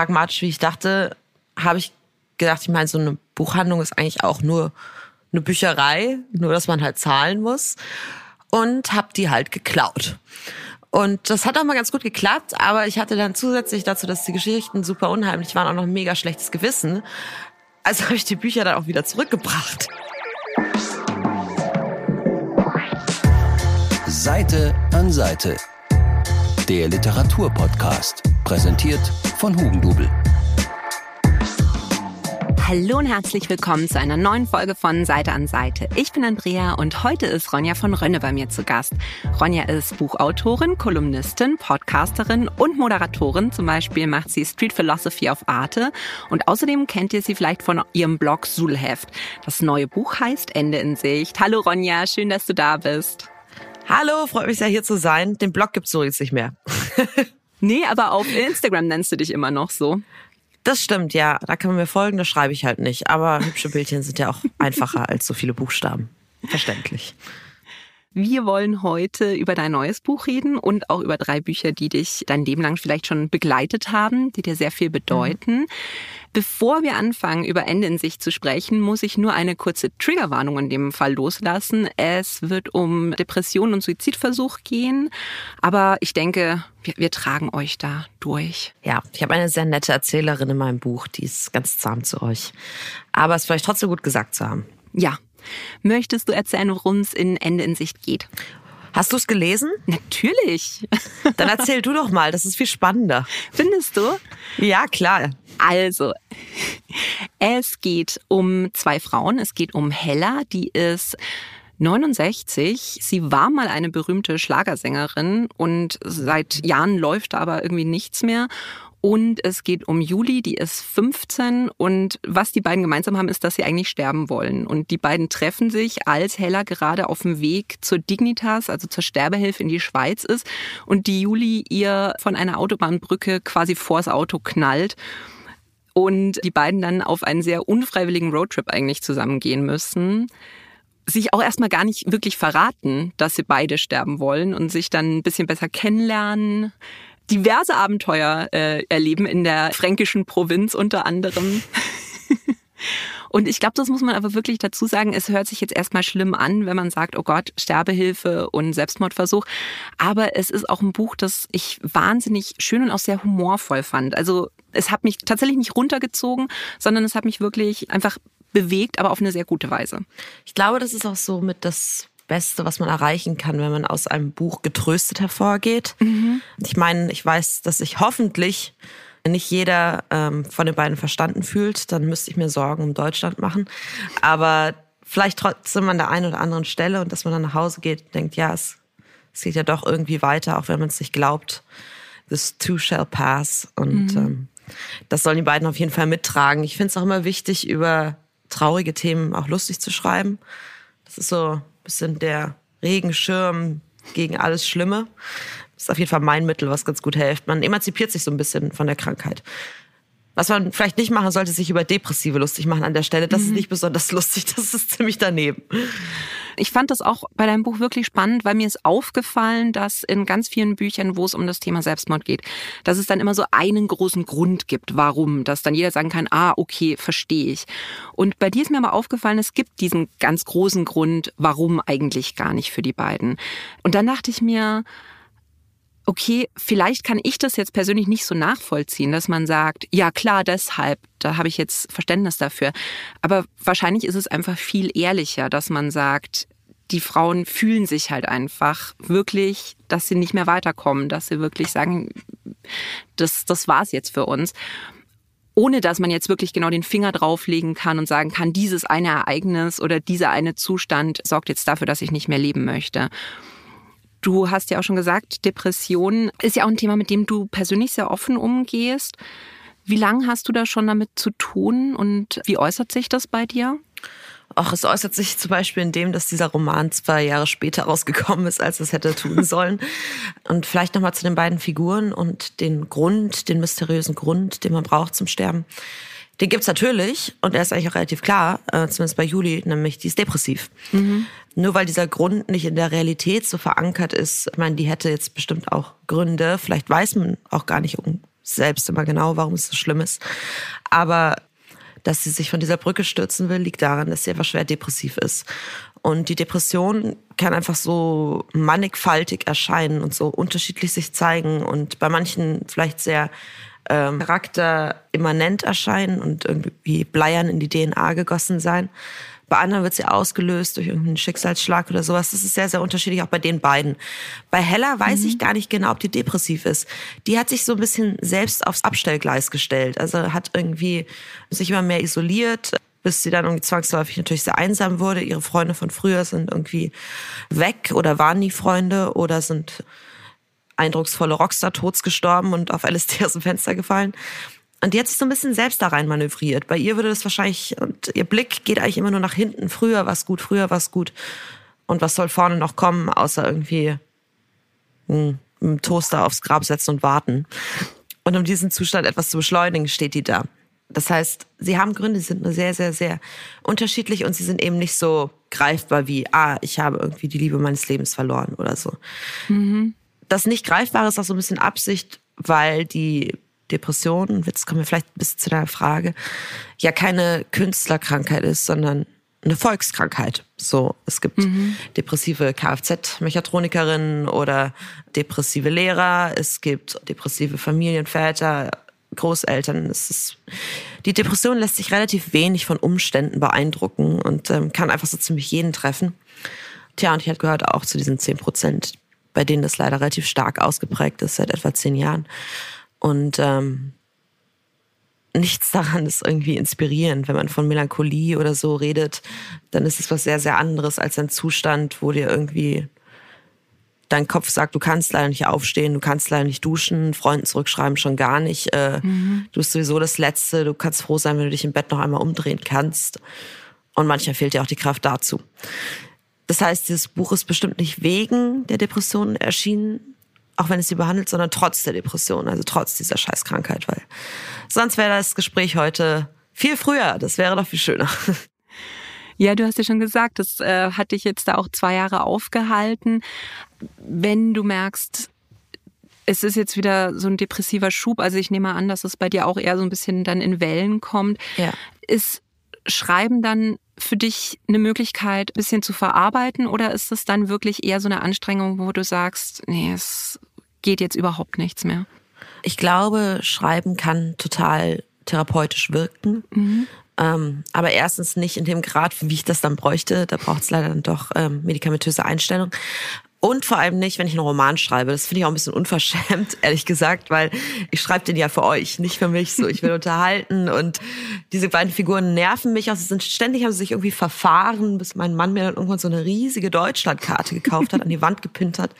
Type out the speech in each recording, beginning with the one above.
pragmatisch, wie ich dachte, habe ich gedacht, ich meine, so eine Buchhandlung ist eigentlich auch nur eine Bücherei, nur dass man halt zahlen muss. Und habe die halt geklaut. Und das hat auch mal ganz gut geklappt, aber ich hatte dann zusätzlich dazu, dass die Geschichten super unheimlich waren, auch noch ein mega schlechtes Gewissen. Also habe ich die Bücher dann auch wieder zurückgebracht. Seite an Seite. Der Literaturpodcast. Präsentiert von Hugendubel. Hallo und herzlich willkommen zu einer neuen Folge von Seite an Seite. Ich bin Andrea und heute ist Ronja von Rönne bei mir zu Gast. Ronja ist Buchautorin, Kolumnistin, Podcasterin und Moderatorin. Zum Beispiel macht sie Street Philosophy auf Arte und außerdem kennt ihr sie vielleicht von ihrem Blog Sulheft. Das neue Buch heißt Ende in Sicht. Hallo Ronja, schön, dass du da bist. Hallo, freut mich sehr hier zu sein. Den Blog gibt's so jetzt nicht mehr. nee, aber auf Instagram nennst du dich immer noch so. Das stimmt, ja. Da kann man mir folgen, das schreibe ich halt nicht. Aber hübsche Bildchen sind ja auch einfacher als so viele Buchstaben. Verständlich. Wir wollen heute über dein neues Buch reden und auch über drei Bücher, die dich dein Leben lang vielleicht schon begleitet haben, die dir sehr viel bedeuten. Mhm. Bevor wir anfangen, über Ende in sich zu sprechen, muss ich nur eine kurze Triggerwarnung in dem Fall loslassen. Es wird um Depression und Suizidversuch gehen, aber ich denke, wir, wir tragen euch da durch. Ja, ich habe eine sehr nette Erzählerin in meinem Buch, die ist ganz zahm zu euch. Aber es vielleicht trotzdem gut gesagt zu haben. Ja, Möchtest du erzählen, worum es in Ende in Sicht geht? Hast du es gelesen? Natürlich. Dann erzähl du doch mal, das ist viel spannender. Findest du? Ja, klar. Also, es geht um zwei Frauen. Es geht um Hella, die ist 69. Sie war mal eine berühmte Schlagersängerin und seit Jahren läuft aber irgendwie nichts mehr. Und es geht um Juli, die ist 15 und was die beiden gemeinsam haben, ist, dass sie eigentlich sterben wollen. Und die beiden treffen sich, als Hella gerade auf dem Weg zur Dignitas, also zur Sterbehilfe in die Schweiz ist. Und die Juli ihr von einer Autobahnbrücke quasi vors Auto knallt. Und die beiden dann auf einen sehr unfreiwilligen Roadtrip eigentlich zusammengehen müssen. Sich auch erstmal gar nicht wirklich verraten, dass sie beide sterben wollen und sich dann ein bisschen besser kennenlernen, diverse Abenteuer äh, erleben in der fränkischen Provinz unter anderem. Und ich glaube, das muss man aber wirklich dazu sagen. Es hört sich jetzt erstmal schlimm an, wenn man sagt, oh Gott, Sterbehilfe und Selbstmordversuch. Aber es ist auch ein Buch, das ich wahnsinnig schön und auch sehr humorvoll fand. Also es hat mich tatsächlich nicht runtergezogen, sondern es hat mich wirklich einfach bewegt, aber auf eine sehr gute Weise. Ich glaube, das ist auch so mit das Beste, was man erreichen kann, wenn man aus einem Buch getröstet hervorgeht. Mhm. Ich meine, ich weiß, dass ich hoffentlich nicht jeder ähm, von den beiden verstanden fühlt. Dann müsste ich mir Sorgen um Deutschland machen. Aber vielleicht trotzdem an der einen oder anderen Stelle und dass man dann nach Hause geht und denkt, ja, es, es geht ja doch irgendwie weiter, auch wenn man es nicht glaubt. This too shall pass. Und mhm. ähm, das sollen die beiden auf jeden Fall mittragen. Ich finde es auch immer wichtig, über traurige Themen auch lustig zu schreiben. Das ist so bisschen der Regenschirm gegen alles Schlimme. Das ist auf jeden Fall mein Mittel, was ganz gut hilft. Man emanzipiert sich so ein bisschen von der Krankheit. Was man vielleicht nicht machen sollte, sich über Depressive lustig machen an der Stelle. Das mhm. ist nicht besonders lustig, das ist ziemlich daneben. Ich fand das auch bei deinem Buch wirklich spannend, weil mir ist aufgefallen, dass in ganz vielen Büchern, wo es um das Thema Selbstmord geht, dass es dann immer so einen großen Grund gibt, warum, dass dann jeder sagen kann, ah, okay, verstehe ich. Und bei dir ist mir aber aufgefallen, es gibt diesen ganz großen Grund, warum eigentlich gar nicht für die beiden. Und dann dachte ich mir, okay, vielleicht kann ich das jetzt persönlich nicht so nachvollziehen, dass man sagt, ja klar, deshalb, da habe ich jetzt Verständnis dafür. Aber wahrscheinlich ist es einfach viel ehrlicher, dass man sagt, die Frauen fühlen sich halt einfach wirklich, dass sie nicht mehr weiterkommen, dass sie wirklich sagen, das, das war's jetzt für uns. Ohne dass man jetzt wirklich genau den Finger drauflegen kann und sagen kann, dieses eine Ereignis oder dieser eine Zustand sorgt jetzt dafür, dass ich nicht mehr leben möchte. Du hast ja auch schon gesagt, Depression ist ja auch ein Thema, mit dem du persönlich sehr offen umgehst. Wie lange hast du da schon damit zu tun und wie äußert sich das bei dir? Ach, es äußert sich zum Beispiel in dem, dass dieser Roman zwei Jahre später rausgekommen ist, als es hätte tun sollen. und vielleicht nochmal zu den beiden Figuren und den Grund, den mysteriösen Grund, den man braucht zum Sterben. Den gibt's natürlich und er ist eigentlich auch relativ klar, äh, zumindest bei Juli, nämlich die ist depressiv. Mhm. Nur weil dieser Grund nicht in der Realität so verankert ist, ich meine, die hätte jetzt bestimmt auch Gründe, vielleicht weiß man auch gar nicht selbst immer genau, warum es so schlimm ist. Aber dass sie sich von dieser Brücke stürzen will, liegt daran, dass sie einfach schwer depressiv ist. Und die Depression kann einfach so mannigfaltig erscheinen und so unterschiedlich sich zeigen und bei manchen vielleicht sehr ähm, charakterimmanent erscheinen und irgendwie bleiern in die DNA gegossen sein. Bei anderen wird sie ausgelöst durch irgendeinen Schicksalsschlag oder sowas. Das ist sehr, sehr unterschiedlich, auch bei den beiden. Bei Hella weiß mhm. ich gar nicht genau, ob die depressiv ist. Die hat sich so ein bisschen selbst aufs Abstellgleis gestellt. Also hat irgendwie sich immer mehr isoliert, bis sie dann irgendwie zwangsläufig natürlich sehr einsam wurde. Ihre Freunde von früher sind irgendwie weg oder waren nie Freunde oder sind eindrucksvolle Rockstar-Tods gestorben und auf LSD aus dem Fenster gefallen. Und die hat sich so ein bisschen selbst da rein manövriert. Bei ihr würde das wahrscheinlich, und ihr Blick geht eigentlich immer nur nach hinten. Früher war gut, früher war gut. Und was soll vorne noch kommen, außer irgendwie einen Toaster aufs Grab setzen und warten. Und um diesen Zustand etwas zu beschleunigen, steht die da. Das heißt, sie haben Gründe, sie sind nur sehr, sehr, sehr unterschiedlich und sie sind eben nicht so greifbar wie, ah, ich habe irgendwie die Liebe meines Lebens verloren oder so. Mhm. Das nicht greifbare ist auch so ein bisschen Absicht, weil die Depression, jetzt kommen wir vielleicht ein bisschen zu deiner Frage, ja keine Künstlerkrankheit ist, sondern eine Volkskrankheit. So, es gibt mhm. depressive Kfz-Mechatronikerinnen oder depressive Lehrer, es gibt depressive Familienväter, Großeltern. Es ist, die Depression lässt sich relativ wenig von Umständen beeindrucken und ähm, kann einfach so ziemlich jeden treffen. Tja, und ich hatte gehört auch zu diesen 10 Prozent, bei denen das leider relativ stark ausgeprägt ist, seit etwa zehn Jahren. Und ähm, nichts daran ist irgendwie inspirierend. Wenn man von Melancholie oder so redet, dann ist es was sehr, sehr anderes als ein Zustand, wo dir irgendwie dein Kopf sagt, du kannst leider nicht aufstehen, du kannst leider nicht duschen, Freunden zurückschreiben schon gar nicht. Äh, mhm. Du bist sowieso das Letzte, du kannst froh sein, wenn du dich im Bett noch einmal umdrehen kannst. Und manchmal fehlt dir auch die Kraft dazu. Das heißt, dieses Buch ist bestimmt nicht wegen der Depression erschienen, auch wenn es sie behandelt, sondern trotz der Depression, also trotz dieser Scheißkrankheit, weil sonst wäre das Gespräch heute viel früher. Das wäre doch viel schöner. Ja, du hast ja schon gesagt, das äh, hat dich jetzt da auch zwei Jahre aufgehalten. Wenn du merkst, es ist jetzt wieder so ein depressiver Schub, also ich nehme an, dass es bei dir auch eher so ein bisschen dann in Wellen kommt, ja. ist Schreiben dann für dich eine Möglichkeit, ein bisschen zu verarbeiten oder ist es dann wirklich eher so eine Anstrengung, wo du sagst, nee, es geht jetzt überhaupt nichts mehr? Ich glaube, Schreiben kann total therapeutisch wirken. Mhm. Ähm, aber erstens nicht in dem Grad, wie ich das dann bräuchte. Da braucht es leider dann doch ähm, medikamentöse Einstellung. Und vor allem nicht, wenn ich einen Roman schreibe. Das finde ich auch ein bisschen unverschämt, ehrlich gesagt, weil ich schreibe den ja für euch, nicht für mich. So, ich will unterhalten und diese beiden Figuren nerven mich. Sie sind ständig, haben sie sich irgendwie verfahren, bis mein Mann mir dann irgendwann so eine riesige Deutschlandkarte gekauft hat, an die Wand gepinnt hat,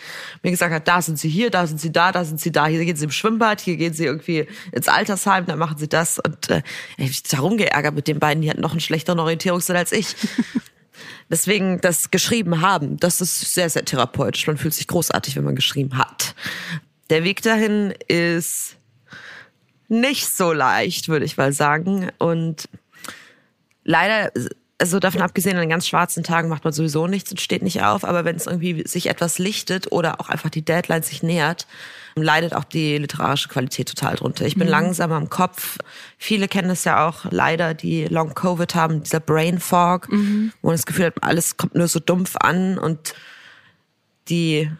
mir gesagt hat, da sind sie hier, da sind sie da, da sind sie da, hier gehen sie im Schwimmbad, hier gehen sie irgendwie ins Altersheim, da machen sie das. Und äh, ich habe mich darum geärgert mit den beiden, die hatten noch einen schlechteren Orientierungssinn als ich. Deswegen das geschrieben haben, das ist sehr, sehr therapeutisch. Man fühlt sich großartig, wenn man geschrieben hat. Der Weg dahin ist nicht so leicht, würde ich mal sagen. Und leider, also davon abgesehen, an ganz schwarzen Tagen macht man sowieso nichts und steht nicht auf. Aber wenn es irgendwie sich etwas lichtet oder auch einfach die Deadline sich nähert, leidet auch die literarische Qualität total drunter. Ich bin mhm. langsamer im Kopf. Viele kennen es ja auch leider, die Long Covid haben, dieser Brain Fog, mhm. wo man das Gefühl hat, alles kommt nur so dumpf an und die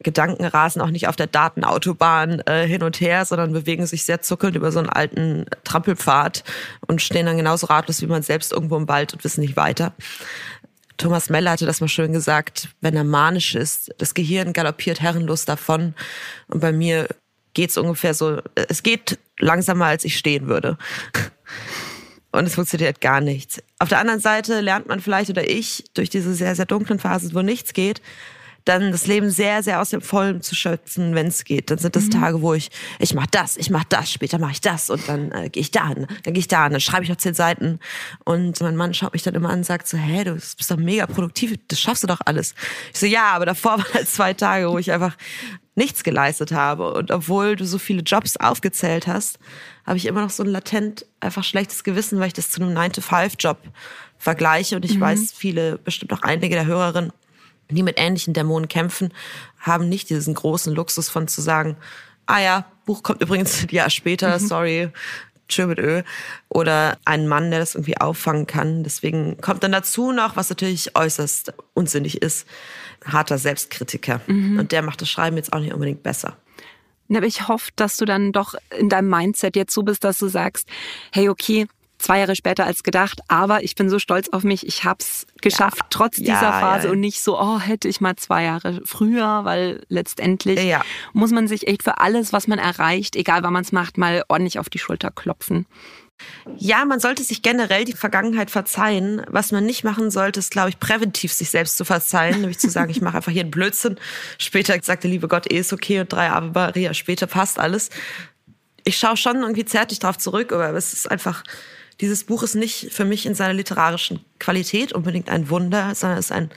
Gedanken rasen auch nicht auf der Datenautobahn äh, hin und her, sondern bewegen sich sehr zuckelnd über so einen alten Trampelpfad und stehen dann genauso ratlos wie man selbst irgendwo im Wald und wissen nicht weiter. Thomas Meller hatte das mal schön gesagt, wenn er manisch ist, das Gehirn galoppiert herrenlos davon. Und bei mir geht's ungefähr so, es geht langsamer, als ich stehen würde. Und es funktioniert gar nichts. Auf der anderen Seite lernt man vielleicht oder ich durch diese sehr, sehr dunklen Phasen, wo nichts geht, dann das Leben sehr, sehr aus dem Vollen zu schöpfen, wenn es geht. Dann sind das mhm. Tage, wo ich, ich mach das, ich mach das, später mache ich das und dann äh, gehe ich da hin, dann gehe ich da hin, dann schreibe ich noch zehn Seiten. Und mein Mann schaut mich dann immer an und sagt so, hä, du bist doch mega produktiv, das schaffst du doch alles. Ich so, ja, aber davor waren halt zwei Tage, wo ich einfach nichts geleistet habe. Und obwohl du so viele Jobs aufgezählt hast, habe ich immer noch so ein latent einfach schlechtes Gewissen, weil ich das zu einem 9-to-5-Job vergleiche. Und ich mhm. weiß, viele, bestimmt auch einige der Hörerinnen, die mit ähnlichen Dämonen kämpfen, haben nicht diesen großen Luxus von zu sagen, ah ja, Buch kommt übrigens ein Jahr später, mhm. sorry, tschö mit Ö. Oder ein Mann, der das irgendwie auffangen kann. Deswegen kommt dann dazu noch, was natürlich äußerst unsinnig ist, harter Selbstkritiker. Mhm. Und der macht das Schreiben jetzt auch nicht unbedingt besser. Aber ich hoffe, dass du dann doch in deinem Mindset jetzt so bist, dass du sagst, hey, okay, zwei Jahre später als gedacht, aber ich bin so stolz auf mich, ich hab's geschafft, ja, trotz dieser ja, Phase ja, und nicht so, oh, hätte ich mal zwei Jahre früher, weil letztendlich muss man sich echt für alles, was man erreicht, egal wann man es macht, mal ordentlich auf die Schulter klopfen. Ja, man sollte sich generell die Vergangenheit verzeihen. Was man nicht machen sollte, ist, glaube ich, präventiv sich selbst zu verzeihen, nämlich zu sagen, ich mache einfach hier einen Blödsinn. Später sagt der liebe Gott, eh ist okay und drei Maria später passt alles. Ich schaue schon irgendwie zärtlich drauf zurück, aber es ist einfach, dieses Buch ist nicht für mich in seiner literarischen Qualität unbedingt ein Wunder, sondern es ist ein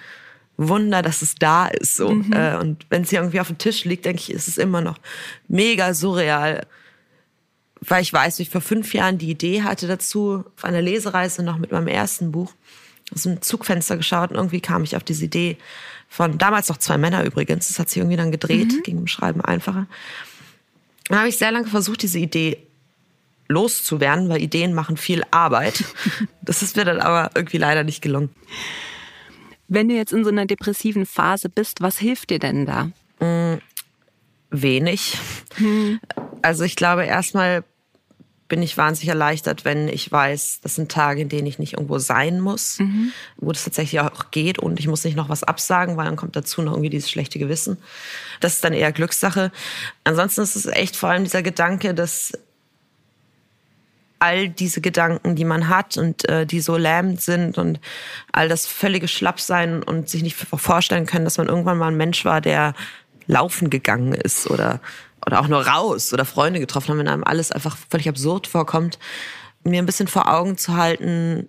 Wunder, dass es da ist. So. Mhm. Äh, und wenn es hier irgendwie auf dem Tisch liegt, denke ich, ist es immer noch mega surreal. Weil ich weiß, wie ich vor fünf Jahren die Idee hatte dazu, auf einer Lesereise noch mit meinem ersten Buch, aus dem Zugfenster geschaut und irgendwie kam ich auf diese Idee von damals noch zwei Männer übrigens. Das hat sich irgendwie dann gedreht, mhm. ging im Schreiben einfacher. Dann habe ich sehr lange versucht, diese Idee loszuwerden, weil Ideen machen viel Arbeit. Das ist mir dann aber irgendwie leider nicht gelungen. Wenn du jetzt in so einer depressiven Phase bist, was hilft dir denn da? Mm, wenig. Hm. Also ich glaube, erstmal bin ich wahnsinnig erleichtert, wenn ich weiß, das sind Tage, in denen ich nicht irgendwo sein muss, mhm. wo das tatsächlich auch geht und ich muss nicht noch was absagen, weil dann kommt dazu noch irgendwie dieses schlechte Gewissen. Das ist dann eher Glückssache. Ansonsten ist es echt vor allem dieser Gedanke, dass all diese Gedanken, die man hat und äh, die so lähmend sind und all das völlige Schlappsein und sich nicht vorstellen können, dass man irgendwann mal ein Mensch war, der laufen gegangen ist oder, oder auch nur raus oder Freunde getroffen haben, wenn einem alles einfach völlig absurd vorkommt, mir ein bisschen vor Augen zu halten,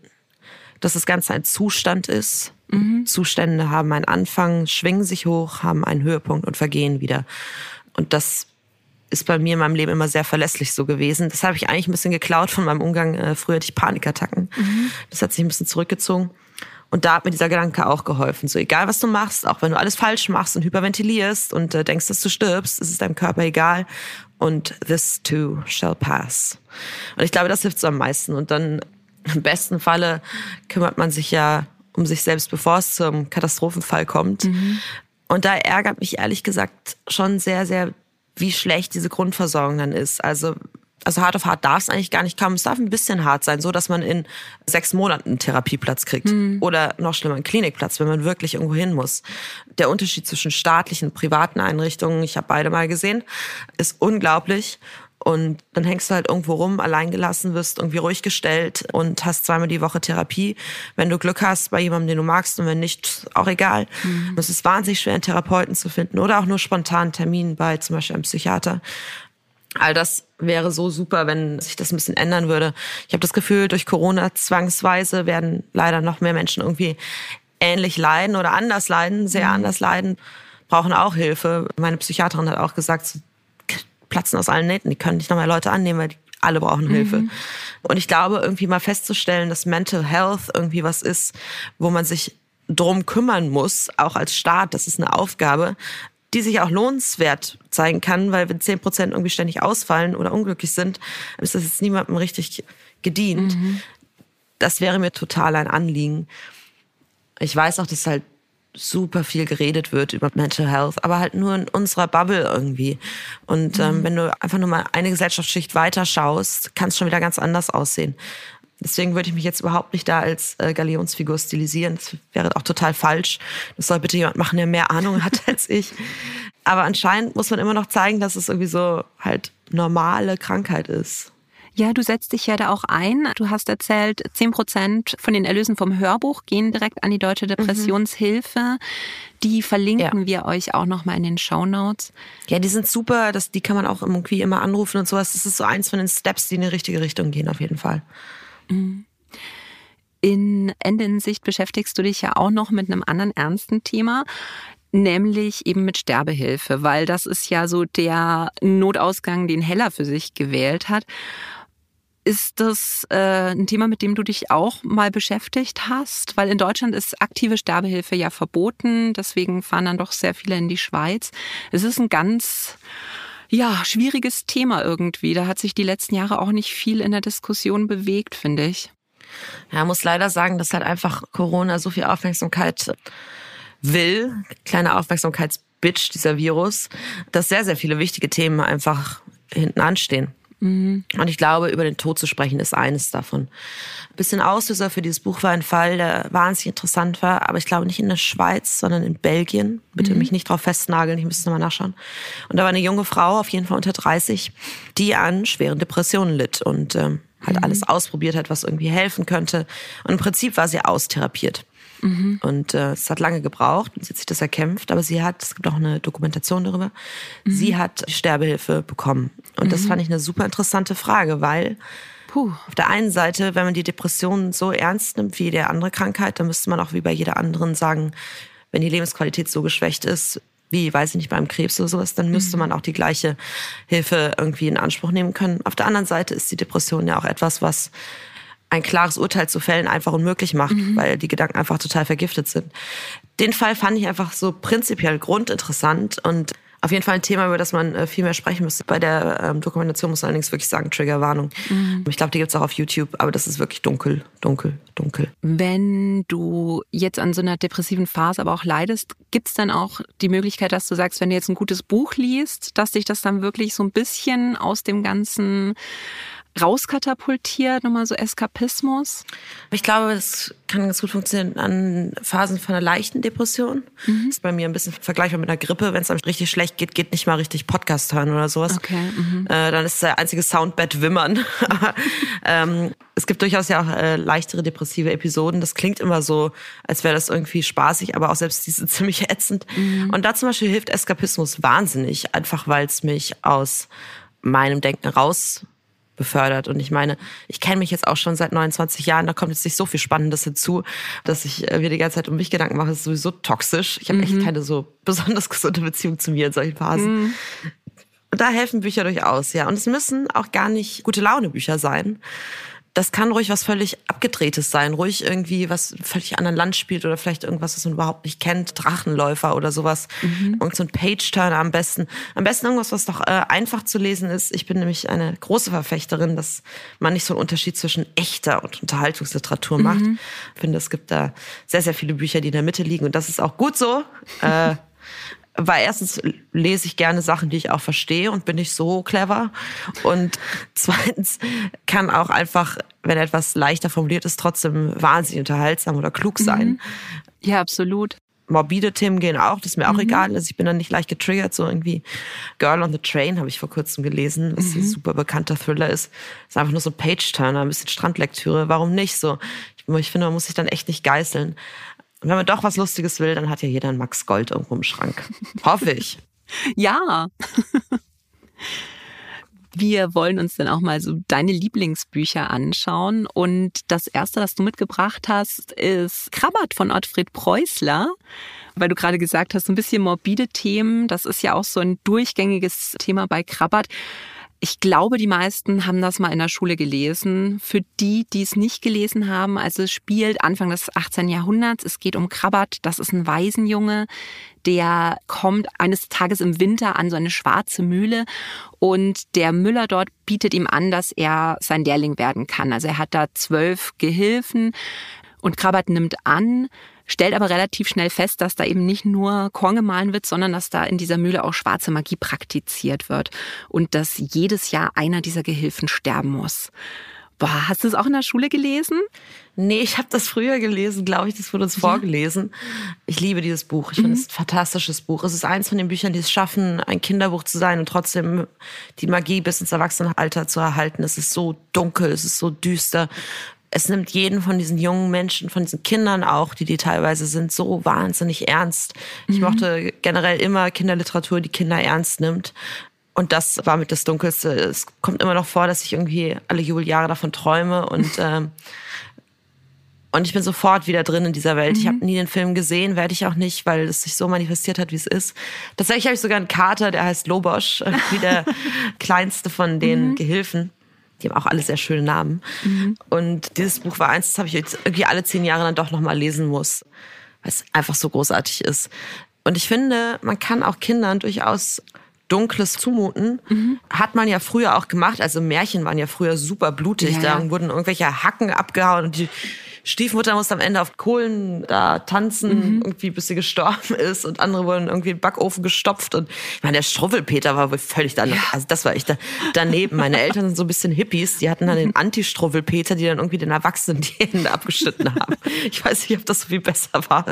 dass das Ganze ein Zustand ist. Mhm. Zustände haben einen Anfang, schwingen sich hoch, haben einen Höhepunkt und vergehen wieder. Und das ist bei mir in meinem Leben immer sehr verlässlich so gewesen. Das habe ich eigentlich ein bisschen geklaut von meinem Umgang. Äh, früher hatte ich Panikattacken. Mhm. Das hat sich ein bisschen zurückgezogen. Und da hat mir dieser Gedanke auch geholfen. So egal, was du machst, auch wenn du alles falsch machst und hyperventilierst und äh, denkst, dass du stirbst, ist es deinem Körper egal. Und this too shall pass. Und ich glaube, das hilft so am meisten. Und dann im besten Falle kümmert man sich ja um sich selbst, bevor es zum Katastrophenfall kommt. Mhm. Und da ärgert mich ehrlich gesagt schon sehr, sehr wie schlecht diese Grundversorgung dann ist. Also also hart auf hart darf es eigentlich gar nicht kommen. Es darf ein bisschen hart sein, so dass man in sechs Monaten einen Therapieplatz kriegt. Mhm. Oder noch schlimmer, einen Klinikplatz, wenn man wirklich irgendwo hin muss. Der Unterschied zwischen staatlichen und privaten Einrichtungen, ich habe beide mal gesehen, ist unglaublich. Und dann hängst du halt irgendwo rum, alleingelassen wirst, irgendwie ruhig gestellt und hast zweimal die Woche Therapie. Wenn du Glück hast bei jemandem, den du magst und wenn nicht, auch egal. Mhm. Es ist wahnsinnig schwer, einen Therapeuten zu finden oder auch nur spontan Termin bei zum Beispiel einem Psychiater. All das wäre so super, wenn sich das ein bisschen ändern würde. Ich habe das Gefühl, durch Corona zwangsweise werden leider noch mehr Menschen irgendwie ähnlich leiden oder anders leiden, sehr mhm. anders leiden, brauchen auch Hilfe. Meine Psychiaterin hat auch gesagt, platzen aus allen Nähten. Die können nicht noch mehr Leute annehmen, weil die alle brauchen Hilfe. Mhm. Und ich glaube, irgendwie mal festzustellen, dass Mental Health irgendwie was ist, wo man sich drum kümmern muss, auch als Staat, das ist eine Aufgabe, die sich auch lohnenswert zeigen kann, weil wenn zehn Prozent irgendwie ständig ausfallen oder unglücklich sind, ist das jetzt niemandem richtig gedient. Mhm. Das wäre mir total ein Anliegen. Ich weiß auch, dass halt super viel geredet wird über Mental Health, aber halt nur in unserer Bubble irgendwie. Und ähm, mhm. wenn du einfach nur mal eine Gesellschaftsschicht weiter schaust, kann es schon wieder ganz anders aussehen. Deswegen würde ich mich jetzt überhaupt nicht da als äh, Galionsfigur stilisieren. Das wäre auch total falsch. Das soll bitte jemand machen, der mehr Ahnung hat als ich. Aber anscheinend muss man immer noch zeigen, dass es irgendwie so halt normale Krankheit ist. Ja, du setzt dich ja da auch ein. Du hast erzählt, 10 Prozent von den Erlösen vom Hörbuch gehen direkt an die Deutsche Depressionshilfe. Die verlinken ja. wir euch auch nochmal in den Show Notes. Ja, die sind super. Das, die kann man auch irgendwie immer anrufen und sowas. Das ist so eins von den Steps, die in die richtige Richtung gehen, auf jeden Fall. Mhm. In Ende in Sicht beschäftigst du dich ja auch noch mit einem anderen ernsten Thema nämlich eben mit Sterbehilfe, weil das ist ja so der Notausgang, den Heller für sich gewählt hat. Ist das äh, ein Thema, mit dem du dich auch mal beschäftigt hast? Weil in Deutschland ist aktive Sterbehilfe ja verboten, deswegen fahren dann doch sehr viele in die Schweiz. Es ist ein ganz ja, schwieriges Thema irgendwie. Da hat sich die letzten Jahre auch nicht viel in der Diskussion bewegt, finde ich. Ja, muss leider sagen, dass halt einfach Corona so viel Aufmerksamkeit will, kleine Aufmerksamkeitsbitch, dieser Virus, dass sehr, sehr viele wichtige Themen einfach hinten anstehen. Mhm. Und ich glaube, über den Tod zu sprechen, ist eines davon. Ein bisschen Auslöser für dieses Buch war ein Fall, der wahnsinnig interessant war, aber ich glaube nicht in der Schweiz, sondern in Belgien. Bitte mhm. mich nicht drauf festnageln, ich müsste es nochmal nachschauen. Und da war eine junge Frau, auf jeden Fall unter 30, die an schweren Depressionen litt und ähm, halt mhm. alles ausprobiert hat, was irgendwie helfen könnte. Und im Prinzip war sie austherapiert. Mhm. Und äh, es hat lange gebraucht und sie hat sich das erkämpft, aber sie hat, es gibt auch eine Dokumentation darüber, mhm. sie hat Sterbehilfe bekommen. Und mhm. das fand ich eine super interessante Frage, weil Puh. Auf der einen Seite, wenn man die Depression so ernst nimmt wie jede andere Krankheit, dann müsste man auch wie bei jeder anderen sagen, wenn die Lebensqualität so geschwächt ist, wie, weiß ich nicht, beim Krebs oder sowas, dann müsste mhm. man auch die gleiche Hilfe irgendwie in Anspruch nehmen können. Auf der anderen Seite ist die Depression ja auch etwas, was ein klares Urteil zu fällen einfach unmöglich macht, mhm. weil die Gedanken einfach total vergiftet sind. Den Fall fand ich einfach so prinzipiell grundinteressant und auf jeden Fall ein Thema, über das man äh, viel mehr sprechen müsste. Bei der ähm, Dokumentation muss man allerdings wirklich sagen, Triggerwarnung. Mhm. Ich glaube, die gibt's auch auf YouTube, aber das ist wirklich dunkel, dunkel, dunkel. Wenn du jetzt an so einer depressiven Phase aber auch leidest, gibt's dann auch die Möglichkeit, dass du sagst, wenn du jetzt ein gutes Buch liest, dass dich das dann wirklich so ein bisschen aus dem ganzen rauskatapultiert, nochmal so Eskapismus? Ich glaube, das kann ganz gut funktionieren an Phasen von einer leichten Depression. Mhm. Das ist bei mir ein bisschen vergleichbar mit einer Grippe. Wenn es einem richtig schlecht geht, geht nicht mal richtig Podcast hören oder sowas. Okay. Mhm. Äh, dann ist der einzige Soundbett Wimmern. ähm, es gibt durchaus ja auch äh, leichtere depressive Episoden. Das klingt immer so, als wäre das irgendwie spaßig, aber auch selbst diese ziemlich ätzend. Mhm. Und da zum Beispiel hilft Eskapismus wahnsinnig, einfach weil es mich aus meinem Denken raus befördert. Und ich meine, ich kenne mich jetzt auch schon seit 29 Jahren, da kommt jetzt nicht so viel Spannendes hinzu, dass ich äh, mir die ganze Zeit um mich Gedanken mache, das ist sowieso toxisch. Ich habe mhm. echt keine so besonders gesunde Beziehung zu mir in solchen Phasen. Mhm. Und da helfen Bücher durchaus, ja. Und es müssen auch gar nicht gute Laune Bücher sein das kann ruhig was völlig abgedrehtes sein, ruhig irgendwie was völlig anderen Land spielt oder vielleicht irgendwas, was man überhaupt nicht kennt, Drachenläufer oder sowas. Mhm. Irgend so ein Page-Turner am besten. Am besten irgendwas, was doch äh, einfach zu lesen ist. Ich bin nämlich eine große Verfechterin, dass man nicht so einen Unterschied zwischen echter und Unterhaltungsliteratur macht. Mhm. Ich finde, es gibt da sehr, sehr viele Bücher, die in der Mitte liegen und das ist auch gut so. äh, weil erstens lese ich gerne Sachen, die ich auch verstehe und bin nicht so clever. Und zweitens kann auch einfach, wenn etwas leichter formuliert ist, trotzdem wahnsinnig unterhaltsam oder klug mhm. sein. Ja, absolut. Morbide Themen gehen auch, das ist mir auch mhm. egal. Also ich bin dann nicht leicht getriggert, so irgendwie Girl on the Train habe ich vor kurzem gelesen, was mhm. ein super bekannter Thriller ist. Ist einfach nur so Page-Turner, ein bisschen Strandlektüre. Warum nicht so? Ich, ich finde, man muss sich dann echt nicht geißeln. Und wenn man doch was Lustiges will, dann hat ja jeder einen Max Gold irgendwo im Schrank. Hoffe ich. ja. Wir wollen uns dann auch mal so deine Lieblingsbücher anschauen. Und das erste, das du mitgebracht hast, ist Krabbert von Ottfried Preußler. Weil du gerade gesagt hast, ein bisschen morbide Themen. Das ist ja auch so ein durchgängiges Thema bei Krabbert. Ich glaube, die meisten haben das mal in der Schule gelesen. Für die, die es nicht gelesen haben, also es spielt Anfang des 18. Jahrhunderts. Es geht um Krabbert. Das ist ein Waisenjunge, der kommt eines Tages im Winter an so eine schwarze Mühle und der Müller dort bietet ihm an, dass er sein Lehrling werden kann. Also er hat da zwölf Gehilfen und Krabbert nimmt an, stellt aber relativ schnell fest, dass da eben nicht nur Korn gemahlen wird, sondern dass da in dieser Mühle auch schwarze Magie praktiziert wird und dass jedes Jahr einer dieser Gehilfen sterben muss. Boah, hast du es auch in der Schule gelesen? Nee, ich habe das früher gelesen, glaube ich, das wurde uns ja. vorgelesen. Ich liebe dieses Buch. Ich mhm. finde es ein fantastisches Buch. Es ist eins von den Büchern, die es schaffen, ein Kinderbuch zu sein und trotzdem die Magie bis ins Erwachsenenalter zu erhalten. Es ist so dunkel, es ist so düster es nimmt jeden von diesen jungen Menschen, von diesen Kindern auch, die die teilweise sind, so wahnsinnig ernst. Ich mhm. mochte generell immer Kinderliteratur, die Kinder ernst nimmt. Und das war mit das Dunkelste. Es kommt immer noch vor, dass ich irgendwie alle Jubeljahre davon träume und ähm, und ich bin sofort wieder drin in dieser Welt. Mhm. Ich habe nie den Film gesehen, werde ich auch nicht, weil es sich so manifestiert hat, wie es ist. Tatsächlich habe ich sogar einen Kater, der heißt Lobosch, wie der kleinste von den mhm. Gehilfen. Die haben auch alle sehr schöne Namen. Mhm. Und dieses Buch war eins, das habe ich jetzt irgendwie alle zehn Jahre dann doch nochmal lesen muss, weil es einfach so großartig ist. Und ich finde, man kann auch Kindern durchaus Dunkles zumuten. Mhm. Hat man ja früher auch gemacht. Also Märchen waren ja früher super blutig. Ja, da ja. wurden irgendwelche Hacken abgehauen und die Stiefmutter musste am Ende auf Kohlen da tanzen, Mhm. irgendwie bis sie gestorben ist und andere wurden irgendwie in den Backofen gestopft und ich meine, der Struwwelpeter war wohl völlig daneben. Also das war echt da, daneben. Meine Eltern sind so ein bisschen Hippies, die hatten dann den Anti-Struwwelpeter, die dann irgendwie den Erwachsenen die Hände abgeschnitten haben. Ich weiß nicht, ob das so viel besser war.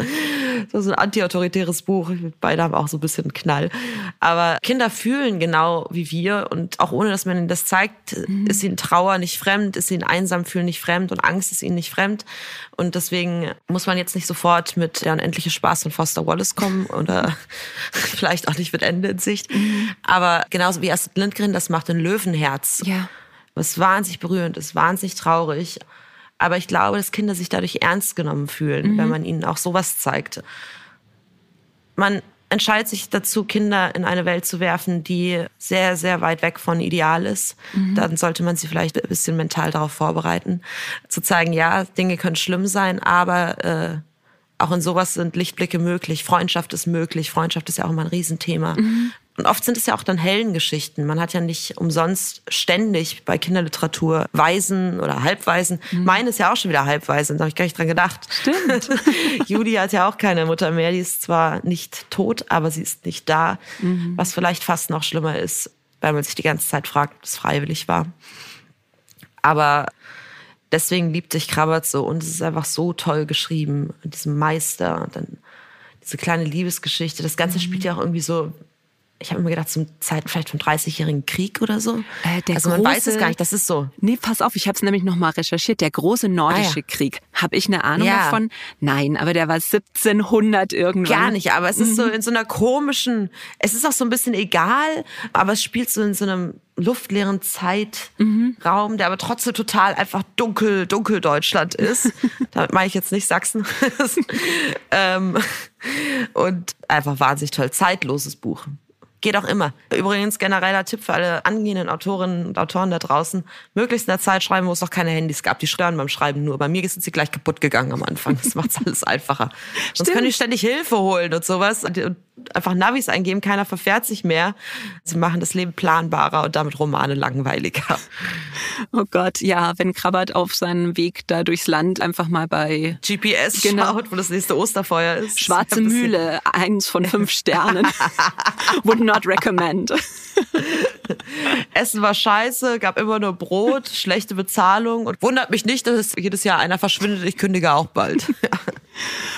So ein anti-autoritäres Buch. Beide haben auch so ein bisschen Knall. Aber Kinder fühlen genau wie wir und auch ohne, dass man ihnen das zeigt, ist ihnen Trauer nicht fremd, ist ihnen einsam fühlen nicht fremd und Angst ist ihnen nicht fremd. Und deswegen muss man jetzt nicht sofort mit der unendliche Spaß von Foster Wallace kommen oder vielleicht auch nicht mit Ende in Sicht. Aber genauso wie Astrid Lindgren das macht in Löwenherz. Ja. Was wahnsinnig berührend ist, wahnsinnig traurig. Aber ich glaube, dass Kinder sich dadurch ernst genommen fühlen, wenn man ihnen auch sowas zeigt. Man entscheidet sich dazu, Kinder in eine Welt zu werfen, die sehr, sehr weit weg von ideal ist. Dann sollte man sie vielleicht ein bisschen mental darauf vorbereiten, zu zeigen, ja, Dinge können schlimm sein, aber äh, auch in sowas sind Lichtblicke möglich. Freundschaft ist möglich. Freundschaft ist ja auch immer ein Riesenthema. Und oft sind es ja auch dann Heldengeschichten. Man hat ja nicht umsonst ständig bei Kinderliteratur Waisen oder Halbwaisen. Meine ist ja auch schon wieder Halbwaise, da habe ich gar nicht dran gedacht. Stimmt. Judy hat ja auch keine Mutter mehr. Die ist zwar nicht tot, aber sie ist nicht da. Was vielleicht fast noch schlimmer ist, weil man sich die ganze Zeit fragt, ob es freiwillig war. Aber deswegen liebte ich Krabbert so und es ist einfach so toll geschrieben. Diesem Meister und dann diese kleine Liebesgeschichte. Das Ganze spielt ja auch irgendwie so. Ich habe immer gedacht, zum Zeiten vielleicht vom 30-jährigen Krieg oder so. Äh, also man weiß es gar nicht, das ist so. Nee, pass auf, ich habe es nämlich nochmal recherchiert. Der große nordische Ah, ja. Krieg. Habe ich eine Ahnung Ja. davon? Nein, aber der war 1700 irgendwann. Gar nicht, aber es ist Mhm. so in so einer komischen, es ist auch so ein bisschen egal, aber es spielt so in so einem luftleeren Zeitraum, der aber trotzdem total einfach dunkel, dunkel Deutschland ist. Damit meine ich jetzt nicht Sachsen. ähm, und einfach wahnsinnig toll. Zeitloses Buch. Geht auch immer. Übrigens genereller Tipp für alle angehenden Autorinnen und Autoren da draußen. Möglichst in der Zeit schreiben, wo es noch keine Handys gab. Die stören beim Schreiben nur. Bei mir sind sie gleich kaputt gegangen am Anfang. Das macht's alles einfacher. Sonst Stimmt. können die ständig Hilfe holen und sowas. Und einfach Navis eingeben, keiner verfährt sich mehr. Sie machen das Leben planbarer und damit Romane langweiliger. Oh Gott, ja, wenn Krabbert auf seinem Weg da durchs Land einfach mal bei GPS Genau. schaut, wo das nächste Osterfeuer ist. Schwarze Mühle, eins von fünf Sternen. Would not recommend. Essen war scheiße, gab immer nur Brot, schlechte Bezahlung und wundert mich nicht, dass jedes Jahr einer verschwindet. Ich kündige auch bald.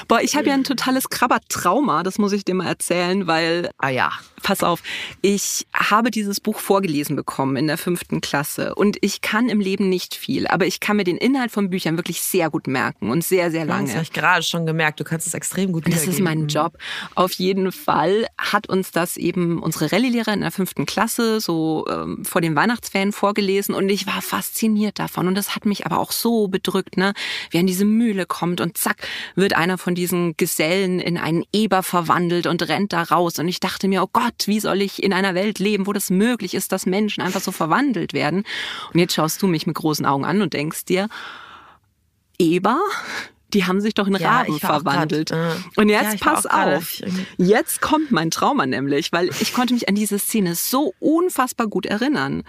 Boah, ich habe ja ein totales Krabbert-Trauma, das muss ich dir mal erzählen, weil ah ja. Pass auf, ich habe dieses Buch vorgelesen bekommen in der fünften Klasse und ich kann im Leben nicht viel, aber ich kann mir den Inhalt von Büchern wirklich sehr gut merken und sehr, sehr Das lange. habe ich gerade schon gemerkt. Du kannst es extrem gut Das ist mein Job. Auf jeden Fall hat uns das eben unsere Rallye-Lehrerin in der fünften Klasse so ähm, vor den Weihnachtsferien vorgelesen und ich war fasziniert davon und das hat mich aber auch so bedrückt, ne? Wie an diese Mühle kommt und zack wird einer von diesen Gesellen in einen Eber verwandelt und rennt da raus und ich dachte mir, oh Gott, wie soll ich in einer Welt leben, wo das möglich ist, dass Menschen einfach so verwandelt werden? Und jetzt schaust du mich mit großen Augen an und denkst dir, Eber? Die haben sich doch in Ja, Raben verwandelt. grad, äh, Und ja, jetzt war pass auf. Jetzt kommt mein Trauma nämlich, weil ich konnte mich an diese Szene so unfassbar gut erinnern.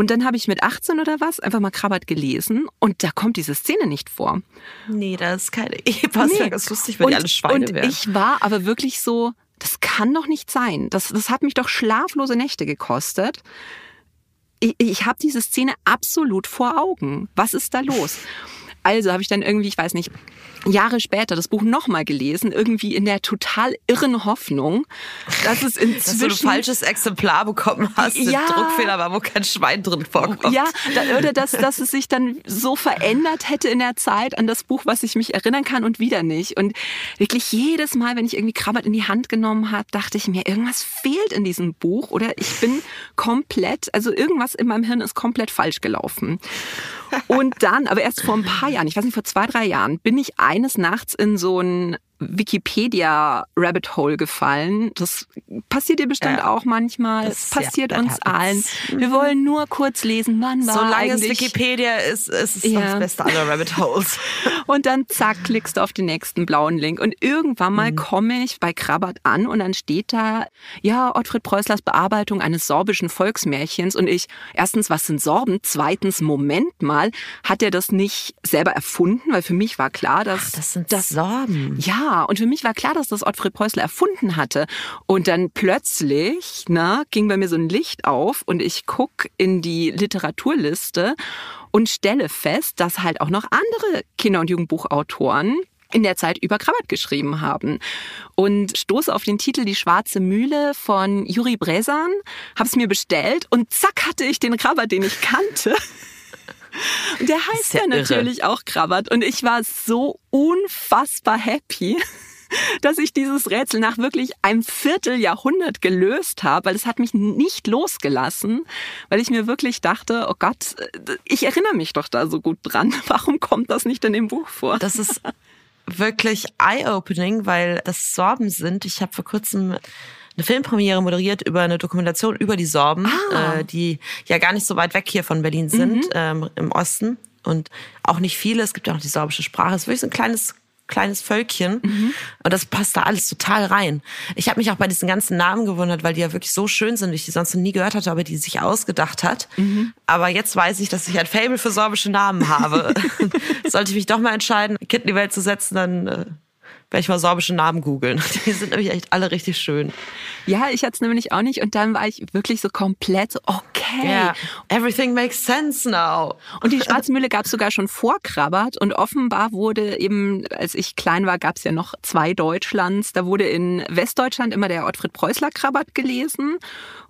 Und dann habe ich mit 18 oder was einfach mal Krabbert gelesen und da kommt diese Szene nicht vor. Nee, das ist keine. Das Nee. wäre ganz lustig, wenn die alle Schweine und wären. ich war aber wirklich so, das kann doch nicht sein. Das, das hat mich doch schlaflose Nächte gekostet. Ich, ich habe diese Szene absolut vor Augen. Was ist da los? Also habe ich dann irgendwie, ich weiß nicht, Jahre später das Buch nochmal gelesen, irgendwie in der total irren Hoffnung, dass es dass du ein inzwischen... falsches Exemplar bekommen hast, Ja. Druckfehler war, wo kein Schwein drin vorkommt. Ja, da, oder dass, dass es sich dann so verändert hätte in der Zeit an das Buch, was ich mich erinnern kann und wieder nicht. Und wirklich jedes Mal, wenn ich irgendwie Krabbert in die Hand genommen habe, dachte ich mir, irgendwas fehlt in diesem Buch oder ich bin komplett, also irgendwas in meinem Hirn ist komplett falsch gelaufen. Und dann, aber erst vor ein paar Jahren, ich weiß nicht, vor zwei, drei Jahren, bin ich eines Nachts in so ein Wikipedia-Rabbit Hole gefallen. Das passiert dir bestimmt Ja. auch manchmal. Das- passiert ja, uns that allen. happens. Wir wollen nur kurz lesen, wann war Solange es. Wikipedia ist, ist es Ja. das Beste aller Rabbit Holes. Und dann zack, klickst du auf den nächsten blauen Link. Und irgendwann Mhm. mal komme ich bei Krabbert an und dann steht da, ja, Ottfried Preußlers Bearbeitung eines sorbischen Volksmärchens. Und ich, erstens, was sind Sorben? Zweitens, Moment mal, hat er das nicht selber erfunden? Weil für mich war klar, dass Das sind Sorben. ja, und für mich war klar, dass das Ottfried Preußler erfunden hatte. Und dann plötzlich na, ging bei mir so ein Licht auf und ich guck in die Literaturliste und stelle fest, dass halt auch noch andere Kinder- und Jugendbuchautoren in der Zeit über Krabat geschrieben haben. Und stoße auf den Titel Die schwarze Mühle von Juri Bresan, hab's mir bestellt und zack hatte ich den Krabat, den ich kannte. Und der heißt ja ja natürlich auch Krabat. Und ich war so unfassbar happy, dass ich dieses Rätsel nach wirklich einem Vierteljahrhundert gelöst habe, weil es hat mich nicht losgelassen, weil ich mir wirklich dachte, oh Gott, ich erinnere mich doch da so gut dran. Warum kommt das nicht in dem Buch vor? Das ist wirklich eye-opening, weil das Sorben sind. Ich habe vor kurzem eine Filmpremiere moderiert über eine Dokumentation über die Sorben, Ah. äh, die ja gar nicht so weit weg hier von Berlin sind, Mhm. ähm, im Osten. Und auch nicht viele. Es gibt ja auch die sorbische Sprache. Es ist wirklich so ein kleines kleines Völkchen Mhm. und das passt da alles total rein. Ich habe mich auch bei diesen ganzen Namen gewundert, weil die ja wirklich so schön sind, wie ich die sonst noch nie gehört hatte, aber die sich ausgedacht hat. Mhm. Aber jetzt weiß ich, dass ich ein Fable für sorbische Namen habe. Sollte ich mich doch mal entscheiden, ein Kind in die Welt zu setzen, dann äh, werde ich mal sorbische Namen googeln. Die sind nämlich echt alle richtig schön. Ja, ich hatte es nämlich auch nicht und dann war ich wirklich so komplett so, okay. Ja. Everything makes sense now. Und die Schwarzmühle gab es sogar schon vor Krabbert und offenbar wurde eben, als ich klein war, gab es ja noch zwei Deutschlands. Da wurde in Westdeutschland immer der Ottfried Preußler Krabbert gelesen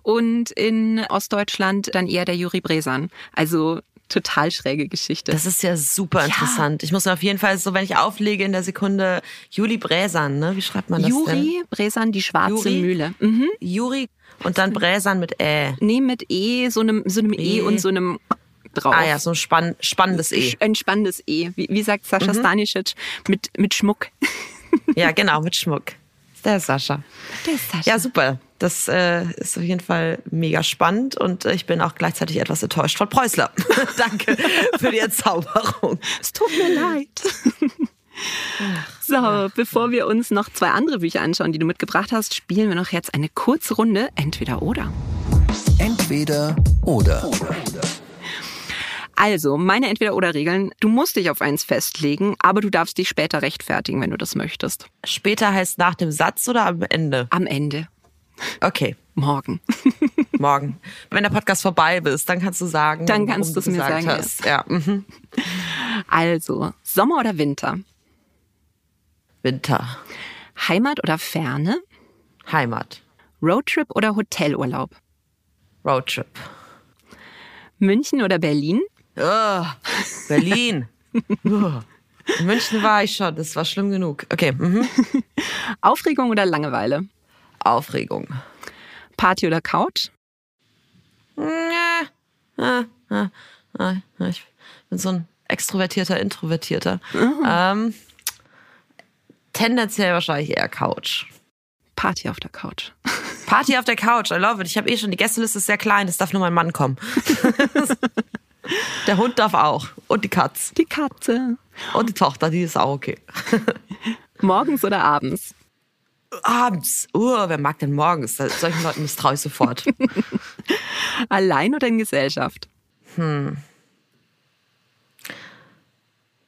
und in Ostdeutschland dann eher der Juri Bresan. Also total schräge Geschichte. Das ist ja super interessant. Ich muss mir auf jeden Fall so, wenn ich auflege in der Sekunde, Juli Bräsan, ne? Wie schreibt man das denn? Juri Bresan, die schwarze Juri? Mühle. Mhm. Juri und dann Bräsan mit Ä. Nee, mit E, so einem, so einem E, E. und so einem drauf. Ah ja, so ein spann spannendes E. Ein spannendes E. Wie, wie sagt Sascha Stanisic? Mit, mit Schmuck. Ja, genau, mit Schmuck. Der Sascha. Der ist Sascha. Ja, super. Das äh, ist auf jeden Fall mega spannend und äh, ich bin auch gleichzeitig etwas enttäuscht von Preußler. Danke für die Entzauberung. Es tut mir leid. So, bevor wir uns noch zwei andere Bücher anschauen, die du mitgebracht hast, spielen wir noch jetzt eine kurze Runde Entweder oder. Entweder oder. Also, meine Entweder-oder-Regeln. Du musst dich auf eins festlegen, aber du darfst dich später rechtfertigen, wenn du das möchtest. Später heißt nach dem Satz oder am Ende? Am Ende. Okay, Morgen. morgen. Wenn der Podcast vorbei ist, dann kannst du sagen, Dann kannst du es mir sagen. Hast. Ja. Mhm. Also, Sommer oder Winter? Winter. Heimat oder Ferne? Heimat. Roadtrip oder Hotelurlaub? Roadtrip. München oder Berlin? Oh, Berlin. Oh. In München war ich schon, das war schlimm genug. Okay, mhm. Aufregung oder Langeweile? Aufregung. Party oder Couch? Ah, ah, ah, Ich bin so ein extrovertierter, introvertierter. Ähm, tendenziell wahrscheinlich eher Couch. Party auf der Couch. Party auf der Couch, I love it. Ich habe eh schon, die Gästeliste ist sehr klein, es darf nur mein Mann kommen. der Hund darf auch. Und die Katz. Die Katze. Und die Tochter, die ist auch okay. Morgens oder abends? Abends. Uh, wer mag denn morgens? Solchen Leuten misstraue ich sofort. Allein oder in Gesellschaft?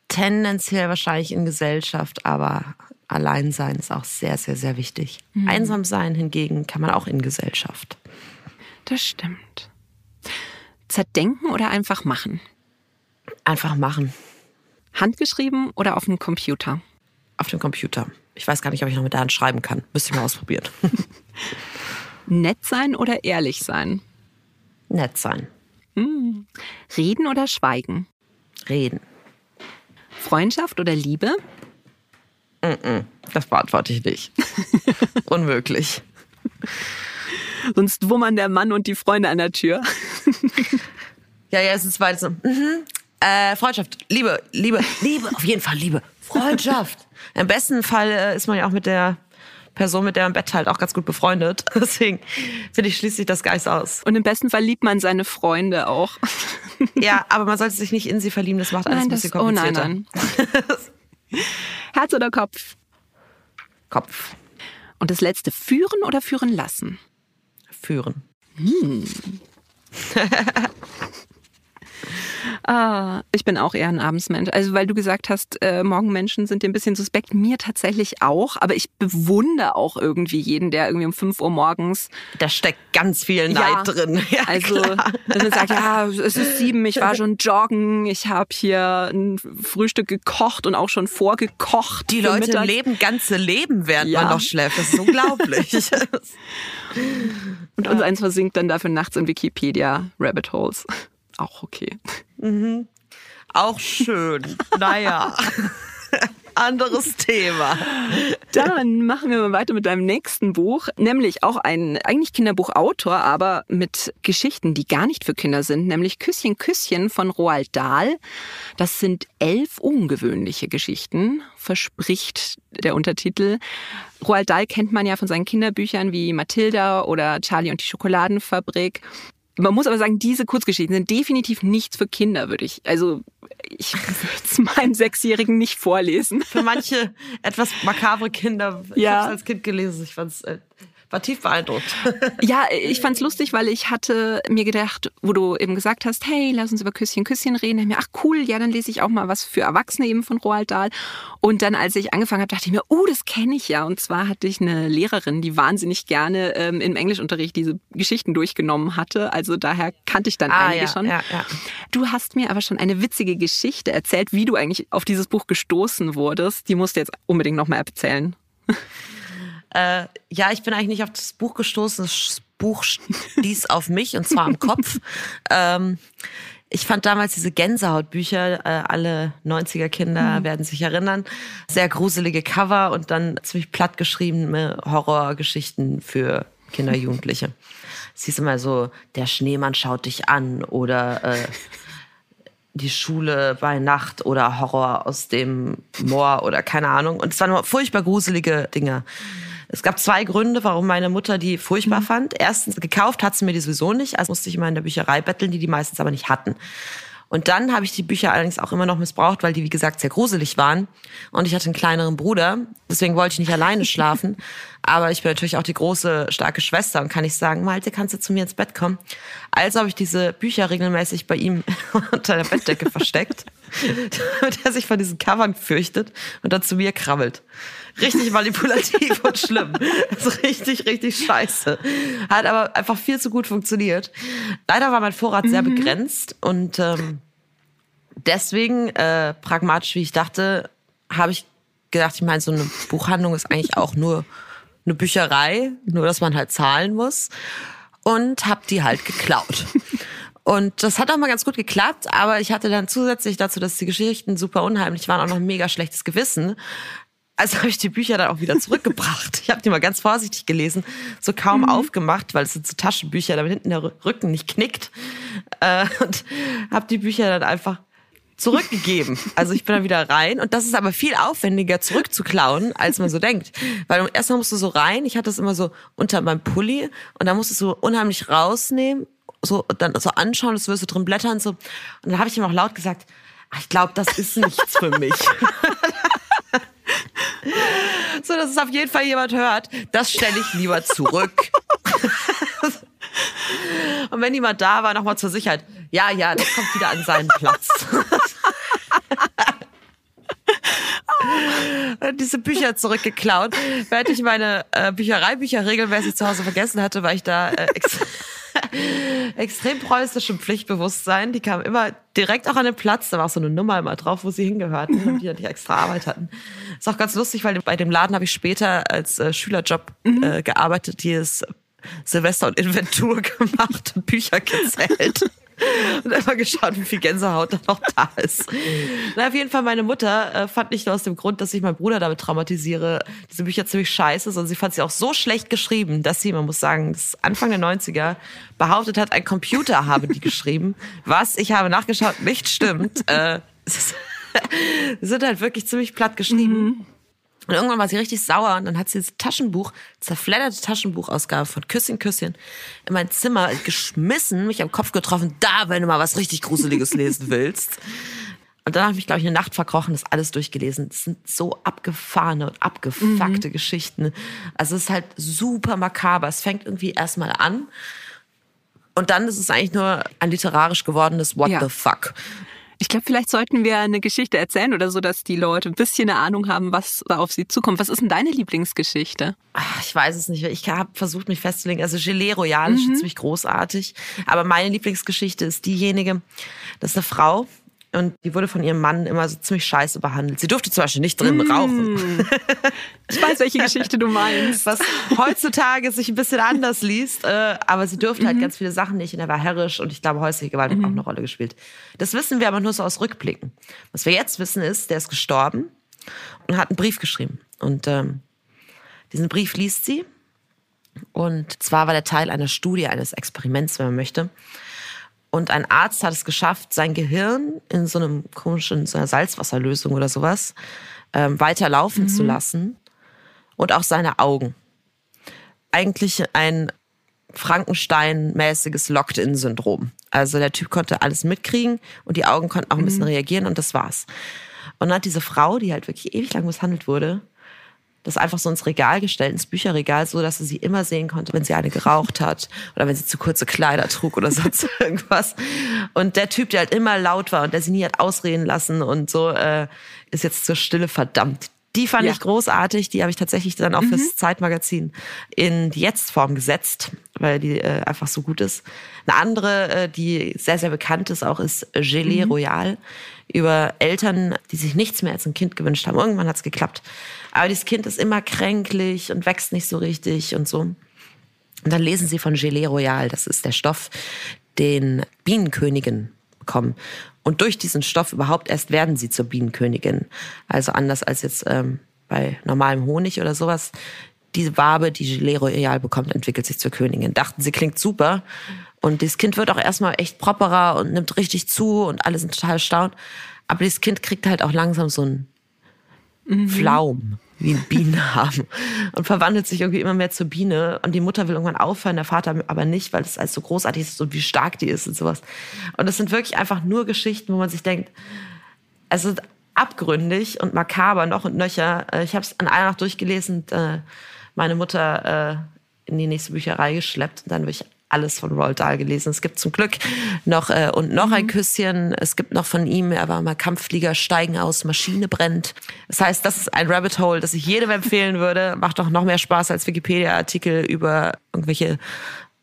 Tendenziell wahrscheinlich in Gesellschaft, aber allein sein ist auch sehr, sehr, sehr wichtig. Einsam sein hingegen kann man auch in Gesellschaft. Das stimmt. Zerdenken oder einfach machen? Einfach machen. Handgeschrieben oder auf dem Computer? Auf dem Computer. Ich weiß gar nicht, ob ich noch mit der Hand schreiben kann. Müsste ich mal ausprobieren. Nett sein oder ehrlich sein? Nett sein. Reden oder schweigen? Reden. Freundschaft oder Liebe? Das beantworte ich nicht. Unmöglich. Sonst wummern der Mann und die Freunde an der Tür. Ja, ja, es ist beides so. Mhm. Äh, Freundschaft, Liebe, Liebe, Liebe, auf jeden Fall Liebe. Freundschaft. Im besten Fall äh, ist man ja auch mit der Person, mit der man im Bett halt auch ganz gut befreundet. Deswegen finde ich schließlich das Geist aus. Und im besten Fall liebt man seine Freunde auch. Ja, aber man sollte sich nicht in sie verlieben, das macht alles Nein, ein bisschen das- oh nein, komplizierter. Herz oder Kopf? Kopf Und das letzte, führen oder führen lassen? führen. Ah, ich bin auch eher ein Abendsmensch. Also weil du gesagt hast, äh, Morgenmenschen sind dir ein bisschen suspekt. Mir tatsächlich auch. Aber ich bewundere auch irgendwie jeden, der irgendwie um 5 Uhr morgens Da steckt ganz viel Neid Ja. drin. Ja, Also, dass man sagt, ja, es ist sieben, ich war schon joggen, ich habe hier ein Frühstück gekocht und auch schon vorgekocht. Die Leute Mittag. leben ganze Leben, während Ja. man noch schläft. Das ist unglaublich. Und uns eins versinkt dann dafür nachts in Wikipedia Rabbit Holes. Auch okay. Auch schön. Naja. Anderes Thema. Dann machen wir mal weiter mit deinem nächsten Buch, nämlich auch ein eigentlich Kinderbuchautor, aber mit Geschichten, die gar nicht für Kinder sind, nämlich Küsschen, Küsschen von Roald Dahl. Das sind elf ungewöhnliche Geschichten, verspricht der Untertitel. Roald Dahl kennt man ja von seinen Kinderbüchern wie Mathilda oder Charlie und die Schokoladenfabrik. Man muss aber sagen, diese Kurzgeschichten sind definitiv nichts für Kinder, würde ich. Also ich würde es meinem Sechsjährigen nicht vorlesen. Für manche etwas makabre Kinder. Ich Ja. habe es als Kind gelesen. Ich fand's, äh, war tief beeindruckt. Ja, ich fand's lustig, weil ich hatte mir gedacht, wo du eben gesagt hast, hey, lass uns über Küsschen, Küsschen reden. Da ich mir, ach cool, ja, dann lese ich auch mal was für Erwachsene eben von Roald Dahl. Und dann, als ich angefangen habe, dachte ich mir, oh, das kenne ich ja. Und zwar hatte ich eine Lehrerin, die wahnsinnig gerne ähm, im Englischunterricht diese Geschichten durchgenommen hatte. Also daher kannte ich dann einige ja, schon. ja, ja. Du hast mir aber schon eine witzige Geschichte erzählt, wie du eigentlich auf dieses Buch gestoßen wurdest. Die musst du jetzt unbedingt nochmal erzählen. Äh, ja, ich bin eigentlich nicht auf das Buch gestoßen. Das Buch stieß auf mich und zwar am Kopf. ähm, ich fand damals diese Gänsehautbücher, äh, alle 90er Kinder werden sich erinnern, sehr gruselige Cover und dann ziemlich platt geschriebene Horrorgeschichten für Kinder, Jugendliche. Es hieß immer so, der Schneemann schaut dich an oder äh, die Schule bei Nacht oder Horror aus dem Moor oder keine Ahnung. Und es waren nur furchtbar gruselige Dinge. Es gab zwei Gründe, warum meine Mutter die furchtbar fand. Erstens, gekauft hat sie mir die sowieso nicht, also musste ich immer in der Bücherei betteln, die die meistens aber nicht hatten. Und dann habe ich die Bücher allerdings auch immer noch missbraucht, weil die, wie gesagt, sehr gruselig waren. Und ich hatte einen kleineren Bruder, deswegen wollte ich nicht alleine schlafen. Aber ich bin natürlich auch die große, starke Schwester und kann nicht sagen, Malte, kannst du zu mir ins Bett kommen? Also habe ich diese Bücher regelmäßig bei ihm unter der Bettdecke versteckt, damit er sich von diesen Covern fürchtet und dann zu mir krabbelt. Richtig manipulativ und schlimm. Also richtig, richtig scheiße. Hat aber einfach viel zu gut funktioniert. Leider war mein Vorrat sehr begrenzt und ähm, deswegen, äh, pragmatisch wie ich dachte, habe ich gedacht, ich meine, so eine Buchhandlung ist eigentlich auch nur eine Bücherei, nur dass man halt zahlen muss. Und habe die halt geklaut. Und das hat auch mal ganz gut geklappt, aber ich hatte dann zusätzlich dazu, dass die Geschichten super unheimlich waren, auch noch ein mega schlechtes Gewissen. Also habe ich die Bücher dann auch wieder zurückgebracht. Ich habe die mal ganz vorsichtig gelesen, so kaum aufgemacht, weil es sind so Taschenbücher, damit hinten der Rücken nicht knickt. Äh, und habe die Bücher dann einfach zurückgegeben. Also ich bin dann wieder rein und das ist aber viel aufwendiger zurückzuklauen, als man so denkt. Weil erstmal musst du so rein, ich hatte das immer so unter meinem Pulli und dann musst du so unheimlich rausnehmen, so dann so anschauen, das wirst du drin blättern so. Und dann habe ich ihm auch laut gesagt, "Ach, ich glaube, das ist nichts für mich. so, dass es auf jeden Fall jemand hört, das stelle ich lieber zurück. Und wenn jemand da war, nochmal zur Sicherheit, ja, ja, das kommt wieder an seinen Platz. Diese Bücher zurückgeklaut, während ich meine äh, Büchereibücher regelmäßig zu Hause vergessen hatte, weil ich da äh, extrem preußischem Pflichtbewusstsein. Die kamen immer direkt auch an den Platz. Da war auch so eine Nummer immer drauf, wo sie hingehörten und die ja nicht extra Arbeit hatten. Ist auch ganz lustig, weil bei dem Laden habe ich später als äh, Schülerjob äh, gearbeitet, die es Silvester und Inventur gemacht und Bücher gezählt. Und einfach geschaut, wie viel Gänsehaut da noch da ist. Na, auf jeden Fall, meine Mutter äh, fand nicht nur aus dem Grund, dass ich meinen Bruder damit traumatisiere, diese Bücher ziemlich scheiße, sondern sie fand sie auch so schlecht geschrieben, dass sie, man muss sagen, das Anfang der 90er behauptet hat, ein Computer habe die geschrieben. Was, ich habe nachgeschaut, nicht stimmt. Äh, sind halt wirklich ziemlich platt geschrieben. Und irgendwann war sie richtig sauer und dann hat sie das Taschenbuch, zerfledderte Taschenbuchausgabe von Küsschen, Küsschen in mein Zimmer geschmissen, mich am Kopf getroffen, da, wenn du mal was richtig Gruseliges lesen willst. Und dann habe ich mich, glaube ich, eine Nacht verkrochen, das alles durchgelesen. Das sind so abgefahrene und abgefuckte Geschichten. Also es ist halt super makaber. Es fängt irgendwie erstmal an. Und dann ist es eigentlich nur ein literarisch gewordenes What Ja. the fuck. Ich glaube, vielleicht sollten wir eine Geschichte erzählen oder so, dass die Leute ein bisschen eine Ahnung haben, was da auf sie zukommt. Was ist denn deine Lieblingsgeschichte? Ach, ich weiß es nicht. Ich habe versucht, mich festzulegen. Also Gelee Royal ist Mhm. schon ziemlich großartig. Aber meine Lieblingsgeschichte ist diejenige, das ist eine Frau und die wurde von ihrem Mann immer so ziemlich scheiße behandelt. Sie durfte zum Beispiel nicht drin Mm. rauchen. Ich weiß, welche Geschichte du meinst. Was heutzutage sich ein bisschen anders liest. Äh, aber sie durfte Mhm. halt ganz viele Sachen nicht und er war herrisch und ich glaube, häusliche Gewalt hat auch eine Rolle gespielt. Das wissen wir aber nur so aus Rückblicken. Was wir jetzt wissen ist, der ist gestorben und hat einen Brief geschrieben. Und ähm, diesen Brief liest sie. Und zwar war der Teil einer Studie, eines Experiments, wenn man möchte. Und ein Arzt hat es geschafft, sein Gehirn in so einem komischen so einer Salzwasserlösung oder sowas ähm, weiter laufen zu lassen und auch seine Augen. Eigentlich ein Frankenstein-mäßiges Locked-in-Syndrom. Also der Typ konnte alles mitkriegen und die Augen konnten auch ein bisschen reagieren und das war's. Und dann hat diese Frau, die halt wirklich ewig lang misshandelt wurde, das einfach so ins Regal gestellt, ins Bücherregal, so dass sie sie immer sehen konnte, wenn sie eine geraucht hat oder wenn sie zu kurze Kleider trug oder sonst irgendwas. Und der Typ, der halt immer laut war und der sie nie hat ausreden lassen und so, äh, ist jetzt zur Stille verdammt. Die fand Ja. ich großartig, die habe ich tatsächlich dann auch fürs Zeitmagazin in die Jetzt-Form gesetzt, weil die äh, einfach so gut ist. Eine andere, äh, die sehr, sehr bekannt ist auch, ist Gelee Royal über Eltern, die sich nichts mehr als ein Kind gewünscht haben. Irgendwann hat's geklappt. Aber dieses Kind ist immer kränklich und wächst nicht so richtig und so. Und dann lesen sie von Gelee Royal, das ist der Stoff, den Bienenkönigen bekommen. Und durch diesen Stoff überhaupt erst werden sie zur Bienenkönigin. Also anders als jetzt ähm, bei normalem Honig oder sowas. Diese Wabe, die Gelee Royal bekommt, entwickelt sich zur Königin. Dachten, sie klingt super. Und dieses Kind wird auch erstmal echt properer und nimmt richtig zu und alle sind total erstaunt. Aber dieses Kind kriegt halt auch langsam so ein Pflaum, wie haben. Und verwandelt sich irgendwie immer mehr zur Biene. Und die Mutter will irgendwann aufhören, der Vater aber nicht, weil es als so großartig ist und wie stark die ist und sowas. Und das sind wirklich einfach nur Geschichten, wo man sich denkt, es sind abgründig und makaber noch und nöcher. Äh, Ich habe es an einer Nacht durchgelesen äh, meine Mutter äh, in die nächste Bücherei geschleppt. Und dann habe ich alles von Roald Dahl gelesen. Es gibt zum Glück noch äh, und noch ein Küsschen. Es gibt noch von ihm, er war mal Kampfflieger, steigen aus, Maschine brennt. Das heißt, das ist ein Rabbit Hole, das ich jedem empfehlen würde. Macht doch noch mehr Spaß als Wikipedia-Artikel über irgendwelche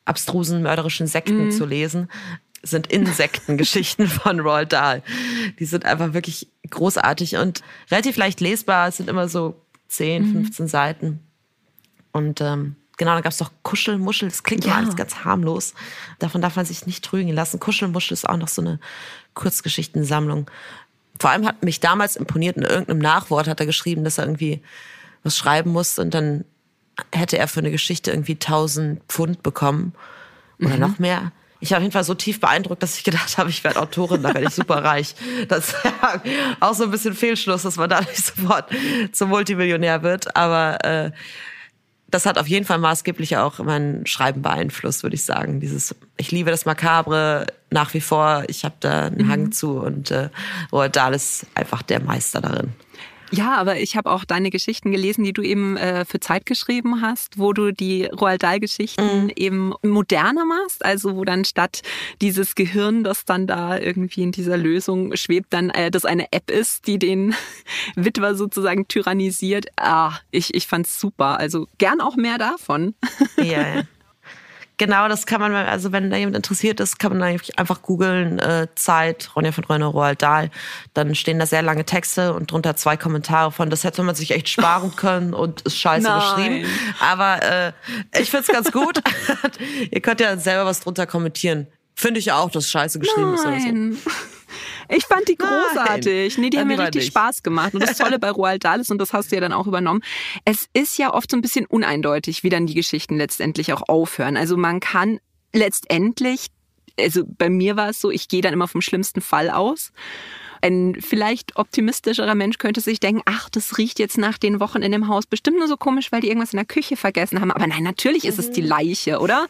abstrusen, mörderischen Sekten zu lesen sind Insektengeschichten von Roald Dahl. Die sind einfach wirklich großartig und relativ leicht lesbar. Es sind immer so 10, 15 Seiten. Und ähm, genau, dann gab es doch Kuschelmuschel. Das klingt ja Ja. alles ganz harmlos. Davon darf man sich nicht trügen lassen. Kuschelmuschel ist auch noch so eine Kurzgeschichtensammlung. Vor allem hat mich damals imponiert, in irgendeinem Nachwort hat er geschrieben, dass er irgendwie was schreiben muss und dann hätte er für eine Geschichte irgendwie 1000 Pfund bekommen oder noch mehr. Ich war auf jeden Fall so tief beeindruckt, dass ich gedacht habe, ich werde Autorin, da werde ich super reich. Das ist ja auch so ein bisschen Fehlschluss, dass man dadurch sofort zum Multimillionär wird. Aber äh, das hat auf jeden Fall maßgeblich auch mein Schreiben beeinflusst, würde ich sagen. Dieses, ich liebe das Makabre nach wie vor. Ich habe da einen Hang zu und äh, Roald Dahl ist einfach der Meister darin. Ja, aber ich habe auch deine Geschichten gelesen, die du eben äh, für Zeit geschrieben hast, wo du die Roald Dahl-Geschichten Mhm. eben moderner machst, also wo dann statt dieses Gehirn, das dann da irgendwie in dieser Lösung schwebt, dann äh, das eine App ist, die den Witwer sozusagen tyrannisiert. Ah, ich, ich fand's super. Also gern auch mehr davon. Ja, ja. Genau, das kann man, also wenn da jemand interessiert ist, kann man einfach googeln, äh, Zeit, Ronja von Reuner, Roald Dahl. Dann stehen da sehr lange Texte und drunter zwei Kommentare von, das hätte man sich echt sparen können und ist scheiße Nein. geschrieben. Aber äh, ich find's ganz gut. Ihr könnt ja selber was drunter kommentieren. Finde ich auch, dass scheiße geschrieben ist oder so. Nein. Ich fand die Nein. großartig. Nee, die haben mir richtig nicht. Spaß gemacht. Und das Tolle bei Roald Dahl ist, und das hast du ja dann auch übernommen, es ist ja oft so ein bisschen uneindeutig, wie dann die Geschichten letztendlich auch aufhören. Also man kann letztendlich, also bei mir war es so, ich gehe dann immer vom schlimmsten Fall aus. Ein vielleicht optimistischerer Mensch könnte sich denken, ach, das riecht jetzt nach den Wochen in dem Haus bestimmt nur so komisch, weil die irgendwas in der Küche vergessen haben. Aber nein, natürlich ist es die Leiche, oder?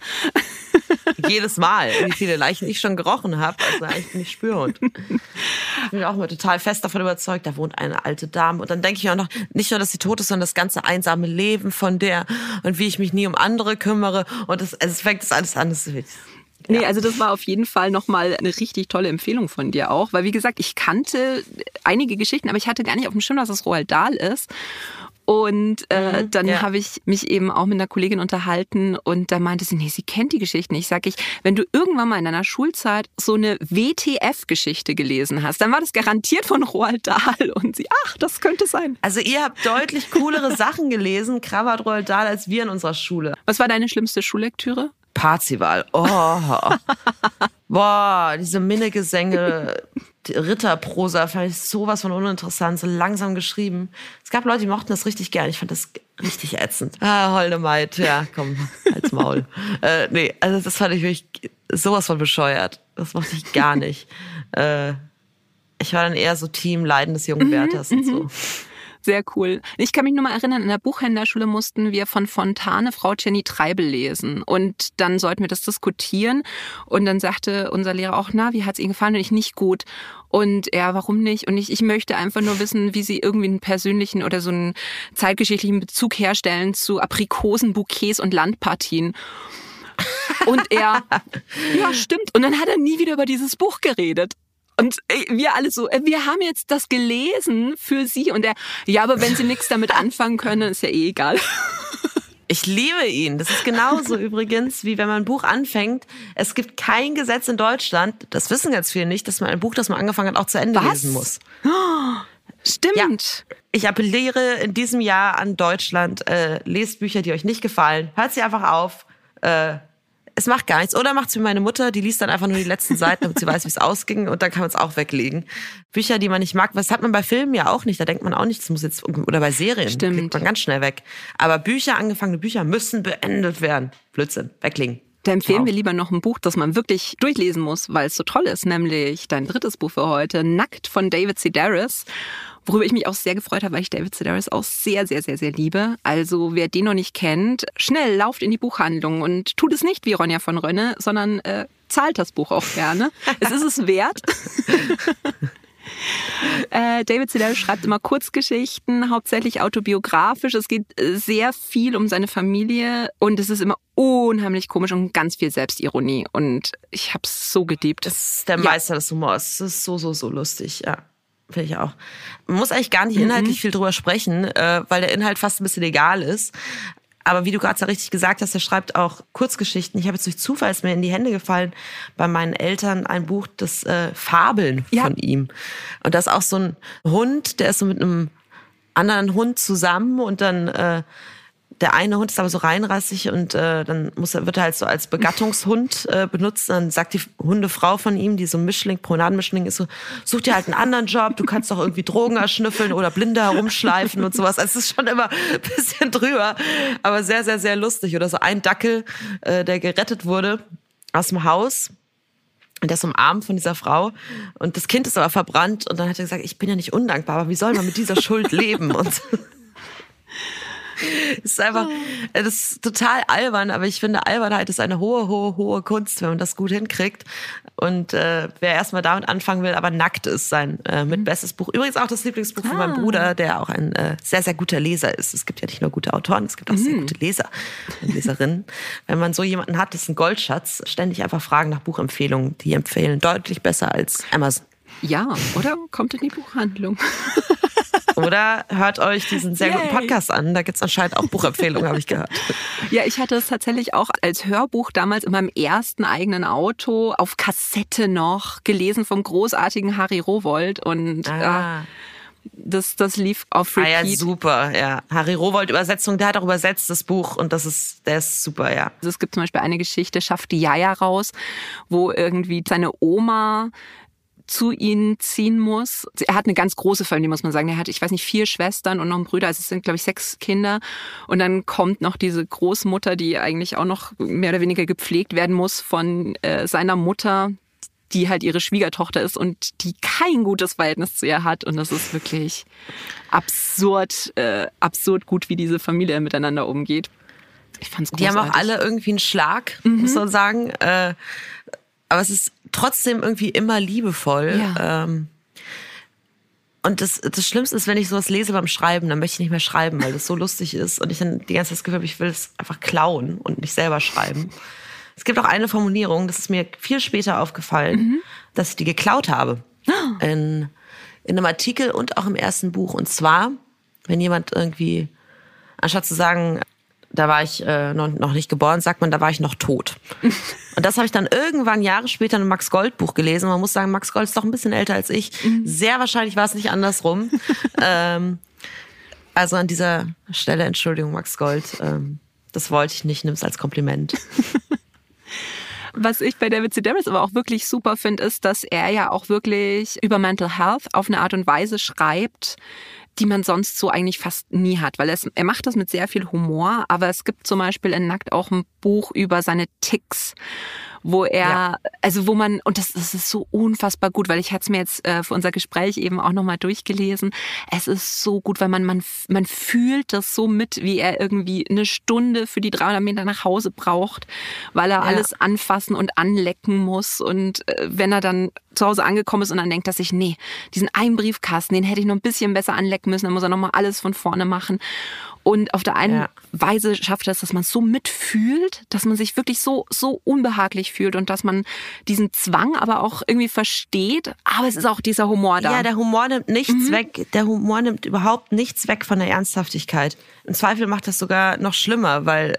Jedes Mal, wie viele Leichen ich schon gerochen habe. Also eigentlich bin ich Spürhund. Ich bin auch immer total fest davon überzeugt, da wohnt eine alte Dame. Und dann denke ich auch noch, nicht nur, dass sie tot ist, sondern das ganze einsame Leben von der und wie ich mich nie um andere kümmere. Und das, also es fängt das alles an. Das ist Nee, also das war auf jeden Fall nochmal eine richtig tolle Empfehlung von dir auch. Weil wie gesagt, ich kannte einige Geschichten, aber ich hatte gar nicht auf dem Schirm, dass das Roald Dahl ist. Und äh, mhm, dann ja. habe ich mich eben auch mit einer Kollegin unterhalten und da meinte sie, nee, sie kennt die Geschichten nicht. Sag ich, wenn du irgendwann mal in deiner Schulzeit so eine WTF-Geschichte gelesen hast, dann war das garantiert von Roald Dahl. Und sie, ach, das könnte sein. Also ihr habt deutlich coolere Sachen gelesen, Kravat Roald Dahl, als wir in unserer Schule. Was war deine schlimmste Schullektüre? Parzival. Oh. Boah, diese Minnegesänge, Ritterprosa fand ich sowas von uninteressant, so langsam geschrieben. Es gab Leute, die mochten das richtig gern. Ich fand das richtig ätzend. Ah, holde Maid, ja, komm, als Maul. äh, nee, also das fand ich wirklich sowas von bescheuert. Das mochte ich gar nicht. äh, ich war dann eher so Team Leiden des jungen Werthers mhm, und so. Sehr cool. Ich kann mich nur mal erinnern, in der Buchhändlerschule mussten wir von Fontane Frau Jenny Treibel lesen. Und dann sollten wir das diskutieren. Und dann sagte unser Lehrer auch, na, wie hat's Ihnen gefallen? Und ich nicht gut. Und er, warum nicht? Und ich, ich möchte einfach nur wissen, wie Sie irgendwie einen persönlichen oder so einen zeitgeschichtlichen Bezug herstellen zu Aprikosenbouquets und Landpartien. Und er, ja, stimmt. Und dann hat er nie wieder über dieses Buch geredet. Und äh, wir alle so, äh, wir haben jetzt das gelesen für Sie. Und er, ja, aber wenn Sie nichts damit anfangen können, ist ja eh egal. Ich liebe ihn. Das ist genauso übrigens, wie wenn man ein Buch anfängt. Es gibt kein Gesetz in Deutschland, das wissen ganz viele nicht, dass man ein Buch, das man angefangen hat, auch zu Ende Was? lesen muss. Stimmt. Ja. Ich appelliere in diesem Jahr an Deutschland, äh, lest Bücher, die euch nicht gefallen. Hört sie einfach auf. Äh, es macht gar nichts. Oder macht es wie meine Mutter, die liest dann einfach nur die letzten Seiten, damit sie weiß, wie es ausging und dann kann man es auch weglegen. Bücher, die man nicht mag, was hat man bei Filmen ja auch nicht. Da denkt man auch nicht, das muss jetzt, oder bei Serien, Stimmt. kriegt man ganz schnell weg. Aber Bücher, angefangene Bücher müssen beendet werden. Blödsinn, weglegen. Da empfehlen wow. wir lieber noch ein Buch, das man wirklich durchlesen muss, weil es so toll ist, nämlich dein drittes Buch für heute, Nackt von David Sedaris worüber ich mich auch sehr gefreut habe, weil ich David Sedaris auch sehr, sehr, sehr, sehr liebe. Also wer den noch nicht kennt, schnell lauft in die Buchhandlung und tut es nicht wie Ronja von Rönne, sondern äh, zahlt das Buch auch gerne. es ist es wert. Äh, David Sedaris schreibt immer Kurzgeschichten, hauptsächlich autobiografisch. Es geht äh, sehr viel um seine Familie und es ist immer unheimlich komisch und ganz viel Selbstironie. Und ich habe es so gediebt. Das ist der Meister ja. des Humors. Das ist so, so, so lustig, ja. Finde ich auch. Man muss eigentlich gar nicht mhm. inhaltlich mhm. viel drüber sprechen, äh, weil der Inhalt fast ein bisschen egal ist. Aber wie du gerade so richtig gesagt hast, er schreibt auch Kurzgeschichten. Ich habe jetzt durch Zufall ist mir in die Hände gefallen bei meinen Eltern ein Buch, das äh, Fabeln ja. von ihm. Und da ist auch so ein Hund, der ist so mit einem anderen Hund zusammen und dann äh, der eine Hund ist aber so reinrassig und äh, dann muss er, wird er halt so als Begattungshund äh, benutzt. Dann sagt die Hundefrau von ihm, die so Mischling, Promenadenmischling ist so, such dir halt einen anderen Job, du kannst doch irgendwie Drogen erschnüffeln oder Blinde herumschleifen und sowas. Also es ist schon immer ein bisschen drüber, aber sehr, sehr, sehr lustig. Oder so ein Dackel, äh, der gerettet wurde aus dem Haus. Und der ist umarmt von dieser Frau und das Kind ist aber verbrannt und dann hat er gesagt, ich bin ja nicht undankbar, aber wie soll man mit dieser Schuld leben? Und es ist einfach, das ist total albern, aber ich finde, Albernheit ist eine hohe, hohe, hohe Kunst, wenn man das gut hinkriegt. Und äh, wer erstmal damit anfangen will, aber nackt ist sein äh, mitbestes Buch. Übrigens auch das Lieblingsbuch ah. von meinem ah. Bruder, der auch ein äh, sehr, sehr guter Leser ist. Es gibt ja nicht nur gute Autoren, es gibt auch mhm. sehr gute Leser und Leserinnen. wenn man so jemanden hat, das ist ein Goldschatz. Ständig einfach fragen nach Buchempfehlungen. Die empfehlen deutlich besser als Amazon. Ja, oder kommt in die Buchhandlung. Oder hört euch diesen sehr Yay. guten Podcast an. Da gibt es anscheinend auch Buchempfehlungen, habe ich gehört. Ja, ich hatte es tatsächlich auch als Hörbuch damals in meinem ersten eigenen Auto auf Kassette noch gelesen vom großartigen Harry Rowold. Und ah. äh, das, das lief auf Repeat. Ah ja, super, ja. Harry Rowold Übersetzung, der hat auch übersetzt das Buch und das ist, der ist super, ja. Also es gibt zum Beispiel eine Geschichte, schafft die Jaja raus, wo irgendwie seine Oma zu ihnen ziehen muss. Er hat eine ganz große Familie, muss man sagen. Er hat, ich weiß nicht, vier Schwestern und noch einen Bruder. Also es sind, glaube ich, sechs Kinder. Und dann kommt noch diese Großmutter, die eigentlich auch noch mehr oder weniger gepflegt werden muss von äh, seiner Mutter, die halt ihre Schwiegertochter ist und die kein gutes Verhältnis zu ihr hat. Und das ist wirklich absurd, äh, absurd gut, wie diese Familie miteinander umgeht. Ich fand's Die haben auch alle irgendwie einen Schlag, Mhm. muss man sagen. Äh, aber es ist trotzdem irgendwie immer liebevoll. Ja. Ähm, und das, das Schlimmste ist, wenn ich sowas lese beim Schreiben, dann möchte ich nicht mehr schreiben, weil das so lustig ist und ich dann die ganze Zeit das Gefühl habe, ich will es einfach klauen und nicht selber schreiben. Es gibt auch eine Formulierung, das ist mir viel später aufgefallen, Mhm. dass ich die geklaut habe. In, in einem Artikel und auch im ersten Buch. Und zwar, wenn jemand irgendwie, anstatt zu sagen, da war ich äh, noch, noch nicht geboren, sagt man, da war ich noch tot. Und das habe ich dann irgendwann Jahre später in einem Max Gold Buch gelesen. Man muss sagen, Max Gold ist doch ein bisschen älter als ich. Sehr wahrscheinlich war es nicht andersrum. ähm, also an dieser Stelle Entschuldigung, Max Gold. Ähm, das wollte ich nicht, nimm es als Kompliment. Was ich bei David Sedaris aber auch wirklich super finde, ist, dass er ja auch wirklich über Mental Health auf eine Art und Weise schreibt, die man sonst so eigentlich fast nie hat, weil es, er macht das mit sehr viel Humor, aber es gibt zum Beispiel in Nackt auch ein Buch über seine Ticks, wo er, Ja. also wo man, und das, das ist so unfassbar gut, weil ich hatte es mir jetzt äh, für unser Gespräch eben auch nochmal durchgelesen. Es ist so gut, weil man, man, man fühlt das so mit, wie er irgendwie eine Stunde für die 300 Meter nach Hause braucht, weil er Ja. alles anfassen und anlecken muss. Und äh, wenn er dann zu Hause angekommen ist und dann denkt er sich, nee, diesen einen Briefkasten, den hätte ich noch ein bisschen besser anlecken müssen, dann muss er nochmal alles von vorne machen. Und auf der einen Ja. Weise schafft er es, dass man so mitfühlt, dass man sich wirklich so, so unbehaglich fühlt und dass man diesen Zwang aber auch irgendwie versteht. Aber es ist auch dieser Humor da. Ja, der Humor nimmt nichts weg. Der Humor nimmt überhaupt nichts weg von der Ernsthaftigkeit. Im Zweifel macht das sogar noch schlimmer, weil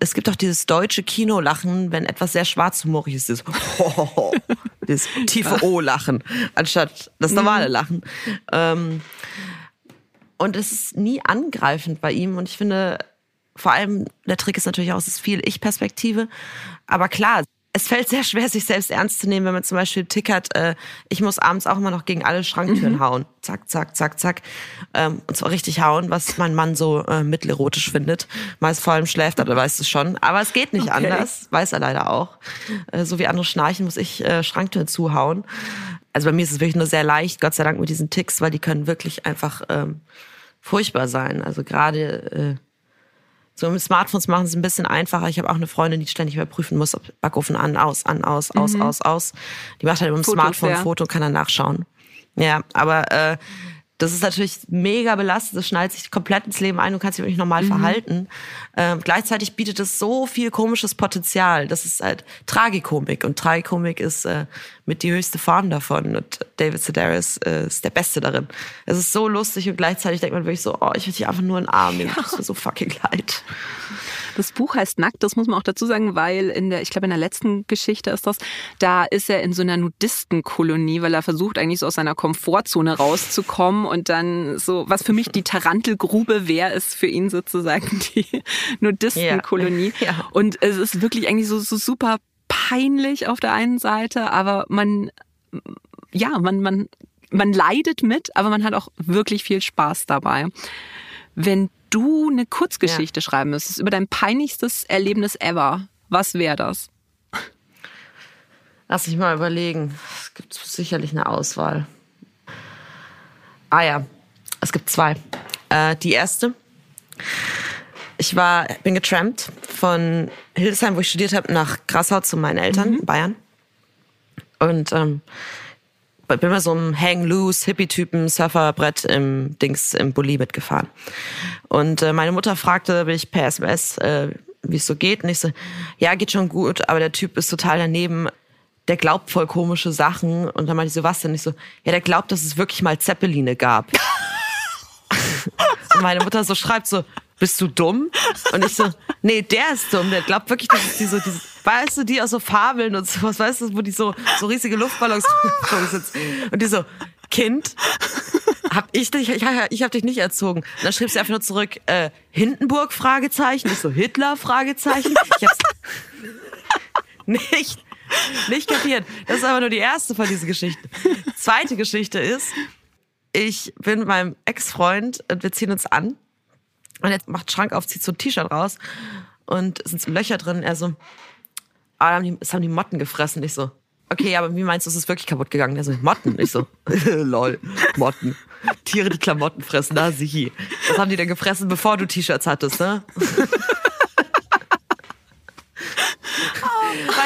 es gibt auch dieses deutsche Kinolachen, wenn etwas sehr schwarzhumorig ist. Dieses, dieses tiefe O-Lachen, anstatt das normale Lachen. Ähm, und es ist nie angreifend bei ihm. Und ich finde, vor allem, der Trick ist natürlich auch, es ist viel Ich-Perspektive. Aber klar, es fällt sehr schwer, sich selbst ernst zu nehmen, wenn man zum Beispiel tickert, äh, ich muss abends auch immer noch gegen alle Schranktüren hauen. Zack, zack, zack, zack. Ähm, und zwar richtig hauen, was mein Mann so äh, mittelerotisch findet. Meist vor allem schläft er, da weiß es schon. Aber es geht nicht Okay. anders, weiß er leider auch. Äh, so wie andere schnarchen, muss ich äh, Schranktüren zuhauen. Also bei mir ist es wirklich nur sehr leicht, Gott sei Dank mit diesen Ticks, weil die können wirklich einfach ähm, furchtbar sein. Also gerade äh, so mit Smartphones machen es ein bisschen einfacher. Ich habe auch eine Freundin, die ständig überprüfen muss, ob Backofen an, aus, an, aus, aus, aus, aus. Die macht halt mit dem Fotos, Smartphone ja. ein Foto und kann dann nachschauen. Ja, aber äh, das ist natürlich mega belastend. Das schneidet sich komplett ins Leben ein. Du kannst dich wirklich normal verhalten. Ähm, gleichzeitig bietet es so viel komisches Potenzial. Das ist halt Tragikomik. Und Tragikomik ist äh, mit die höchste Form davon. Und David Sedaris äh, ist der Beste darin. Es ist so lustig und gleichzeitig denkt man wirklich so, oh, ich will dich einfach nur in den Arm nehmen. Das tut mir so fucking leid. Das Buch heißt Nackt, das muss man auch dazu sagen, weil in der, ich glaube in der letzten Geschichte ist das, da ist er in so einer Nudistenkolonie, weil er versucht eigentlich so aus seiner Komfortzone rauszukommen und dann so, was für mich die Tarantelgrube wäre, ist für ihn sozusagen die Nudistenkolonie. Ja. Ja. Und es ist wirklich eigentlich so, so super peinlich auf der einen Seite, aber man, ja, man, man, man leidet mit, aber man hat auch wirklich viel Spaß dabei. Wenn du eine Kurzgeschichte schreiben müsstest über dein peinlichstes Erlebnis ever, was wäre das? Lass mich mal überlegen. Es gibt sicherlich eine Auswahl. Ah ja, es gibt zwei. Äh, die erste. Ich war, bin getrampt von Hildesheim, wo ich studiert habe, nach Grassau zu meinen Eltern in Bayern. Und ähm, bin mal so einem Hang-Loose, Hippie-Typen, Surferbrett im Dings im Bulli mitgefahren. Und äh, meine Mutter fragte mich per SMS, äh, wie es so geht. Und ich so, ja, geht schon gut, aber der Typ ist total daneben. Der glaubt voll komische Sachen. Und dann meinte ich so, was denn? Ich so, ja, der glaubt, dass es wirklich mal Zeppeline gab. Und meine Mutter so schreibt so, bist du dumm? Und ich so, nee, der ist dumm. Der glaubt wirklich, dass es die so, diese, weißt du, die aus so Fabeln und sowas, weißt du, wo die so, so riesige Luftballons sitzen. Und die so, Kind, hab ich dich, ich, ich hab dich nicht erzogen. Und dann schrieb sie einfach nur zurück, äh, Hindenburg, Fragezeichen. Ich so, Hitler, Fragezeichen. Ich hab's nicht, nicht kapiert. Das ist aber nur die erste von diesen Geschichten. Zweite Geschichte ist, ich bin mit meinem Ex-Freund und wir ziehen uns an. Und er macht Schrank auf, zieht so ein T-Shirt raus und es sind so Löcher drin. Er so, ah, es haben die Motten gefressen. Ich so, okay, aber wie meinst du, ist es wirklich kaputt gegangen? Der so, Motten. Ich so, lol, Motten. Tiere, die Klamotten fressen, na sichi. Was haben die denn gefressen, bevor du T-Shirts hattest, ne?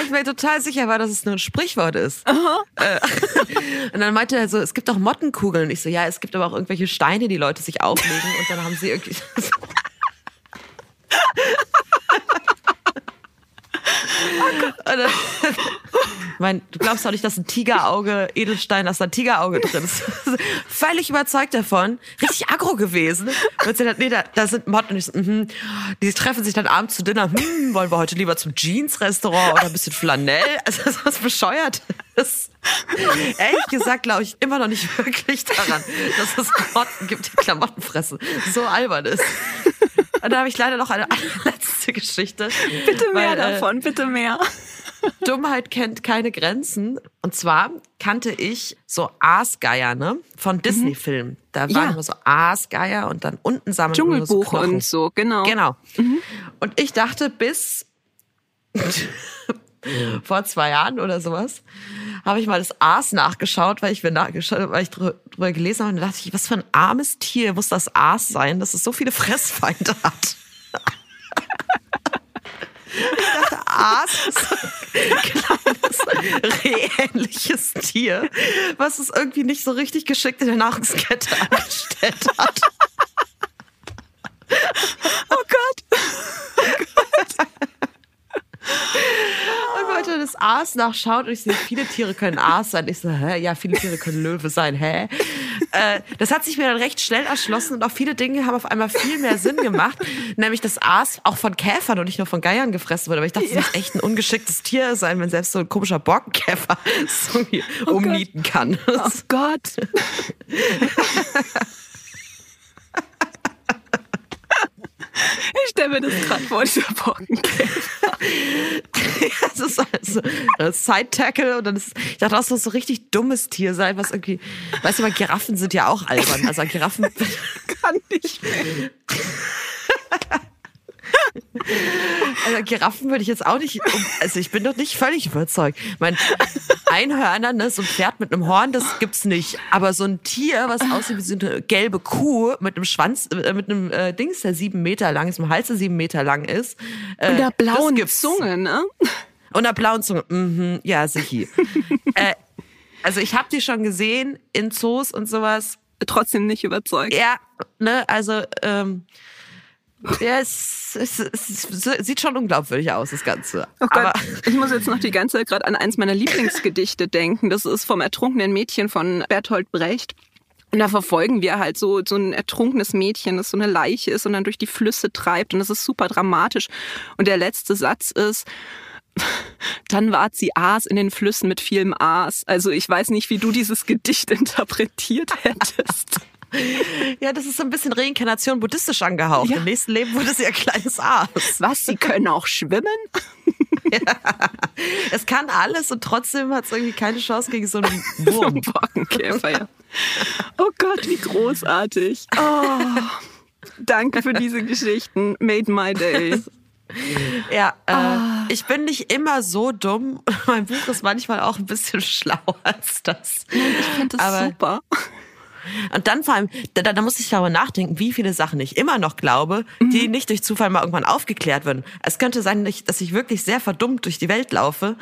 ich mir total sicher war, dass es nur ein Sprichwort ist. Äh, und dann meinte er so, es gibt auch Mottenkugeln. Ich so, ja, es gibt aber auch irgendwelche Steine, die Leute sich auflegen. Und dann haben sie irgendwie... Dann, ich mein, du glaubst doch nicht, dass ein Tigerauge, Edelstein, dass da ein Tigerauge drin ist. Völlig überzeugt davon. Richtig aggro gewesen. Und sie hat, nee, da, da sind Motten. Und ich so, mhm. Die treffen sich dann abends zu Dinner. Hm, wollen wir heute lieber zum Jeans-Restaurant oder ein bisschen Flanell? Also, das ist was bescheuert ist. Ehrlich gesagt glaube ich immer noch nicht wirklich daran, dass es Motten gibt, die Klamotten fressen. So albern ist. Und da habe ich leider noch eine letzte Geschichte. Bitte mehr weil, äh, davon, bitte mehr. Dummheit kennt keine Grenzen. Und zwar kannte ich so Aasgeier, ne? Von Disney-Filmen. Da waren Mhm. Ja. immer so Aasgeier und dann unten sammeln so Dschungelbuch Knochen. und so, genau. Genau. Und ich dachte bis vor zwei Jahren oder sowas, habe ich mal das Aas nachgeschaut, weil ich mir nachgeschaut, weil ich drü- drüber gelesen habe und da dachte ich, was für ein armes Tier muss das Aas sein, dass es so viele Fressfeinde hat. Ich dachte, Aas ist so ein kleines rehähnliches Tier, was es irgendwie nicht so richtig geschickt in der Nahrungskette angestellt hat. Oh Gott. Und wollte das Aas nachschaut und ich sehe, viele Tiere können Aas sein. Ich so, hä? Ja, viele Tiere können Löwe sein, hä? Äh, das hat sich mir dann recht schnell erschlossen und auch viele Dinge haben auf einmal viel mehr Sinn gemacht. Nämlich, dass Aas auch von Käfern und nicht nur von Geiern gefressen wird. Aber ich dachte, es muss echt ein ungeschicktes Tier sein, wenn selbst so ein komischer Borkenkäfer es irgendwie umnieten kann. Oh Gott. Ich stelle mir das gerade vor, dieser Borkenkäfer. Das ist also ein Side-Tackle und dann ist, ich dachte, das muss so ein richtig dummes Tier sein, was irgendwie, weißt du, aber Giraffen sind ja auch albern. Also Giraffen, Kann nicht. also Giraffen würde ich jetzt auch nicht, um- also ich bin doch nicht völlig überzeugt. Mein Einhörner, ne, so ein Pferd mit einem Horn, das gibt's nicht. Aber so ein Tier, was aussieht wie so eine gelbe Kuh mit einem Schwanz, äh, mit einem äh, Dings, der sieben Meter lang ist, mit einem Hals, der sieben Meter lang ist. Äh, Und der blauen. Zunge, ne? Und der blauen Zunge. Mhm, ja, sicher. äh, also ich habe die schon gesehen in Zoos und sowas. Trotzdem nicht überzeugt. Ja, ne, also ähm, ja, es, es, es, sieht schon unglaubwürdig aus, das Ganze. Oh Gott, Aber ich muss jetzt noch die ganze Zeit gerade an eins meiner Lieblingsgedichte denken. Das ist vom ertrunkenen Mädchen von Bertolt Brecht. Und da verfolgen wir halt so, so ein ertrunkenes Mädchen, das so eine Leiche ist und dann durch die Flüsse treibt. Und das ist super dramatisch. Und der letzte Satz ist, dann ward sie Aas in den Flüssen mit vielem Aas. Also ich weiß nicht, wie du dieses Gedicht interpretiert hättest. Ja, das ist so ein bisschen Reinkarnation buddhistisch angehaucht. Ja. Im nächsten Leben wurde sie ein kleines Aas. Was, sie können auch schwimmen? Es kann alles und trotzdem hat es irgendwie keine Chance gegen so einen Wurm. Borkenkäfer, ja. Oh Gott, wie großartig. Oh, danke für diese Geschichten. Made my day. Ja, äh, Ah. ich bin nicht immer so dumm. Mein Buch ist manchmal auch ein bisschen schlauer als das. Ich finde das Aber- super. Und dann vor allem, da, da muss ich darüber nachdenken, wie viele Sachen ich immer noch glaube, die nicht durch Zufall mal irgendwann aufgeklärt werden. Es könnte sein, dass ich- dass ich wirklich sehr verdummt durch die Welt laufe,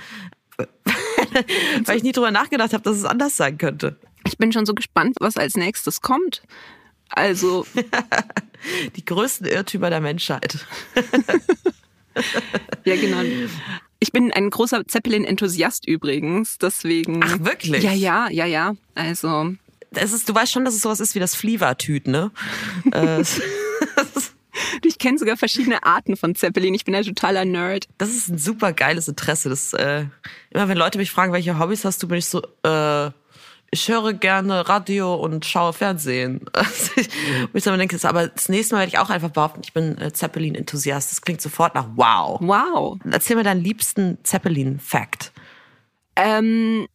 weil ich nie drüber nachgedacht habe, dass es anders sein könnte. Ich bin schon so gespannt, was als nächstes kommt. Also, Die größten Irrtümer der Menschheit. ja genau. Ich bin ein großer Zeppelin-Enthusiast übrigens, deswegen. Ach, wirklich? Ja, ja, ja, ja. Also, Es ist, du weißt schon, dass es sowas ist wie das Flievertüt, ne? Äh, ich kenne sogar verschiedene Arten von Zeppelin. Ich bin ein totaler Nerd. Das ist ein super geiles Interesse. Das, äh, immer wenn Leute mich fragen, welche Hobbys hast du, bin ich so, äh, ich höre gerne Radio und schaue Fernsehen. Also ich, wo ich dann denke, aber das nächste Mal werde ich auch einfach behaupten, ich bin äh, Zeppelin-Enthusiast. Das klingt sofort nach wow. Wow. Erzähl mir deinen liebsten Zeppelin-Fact. Ähm,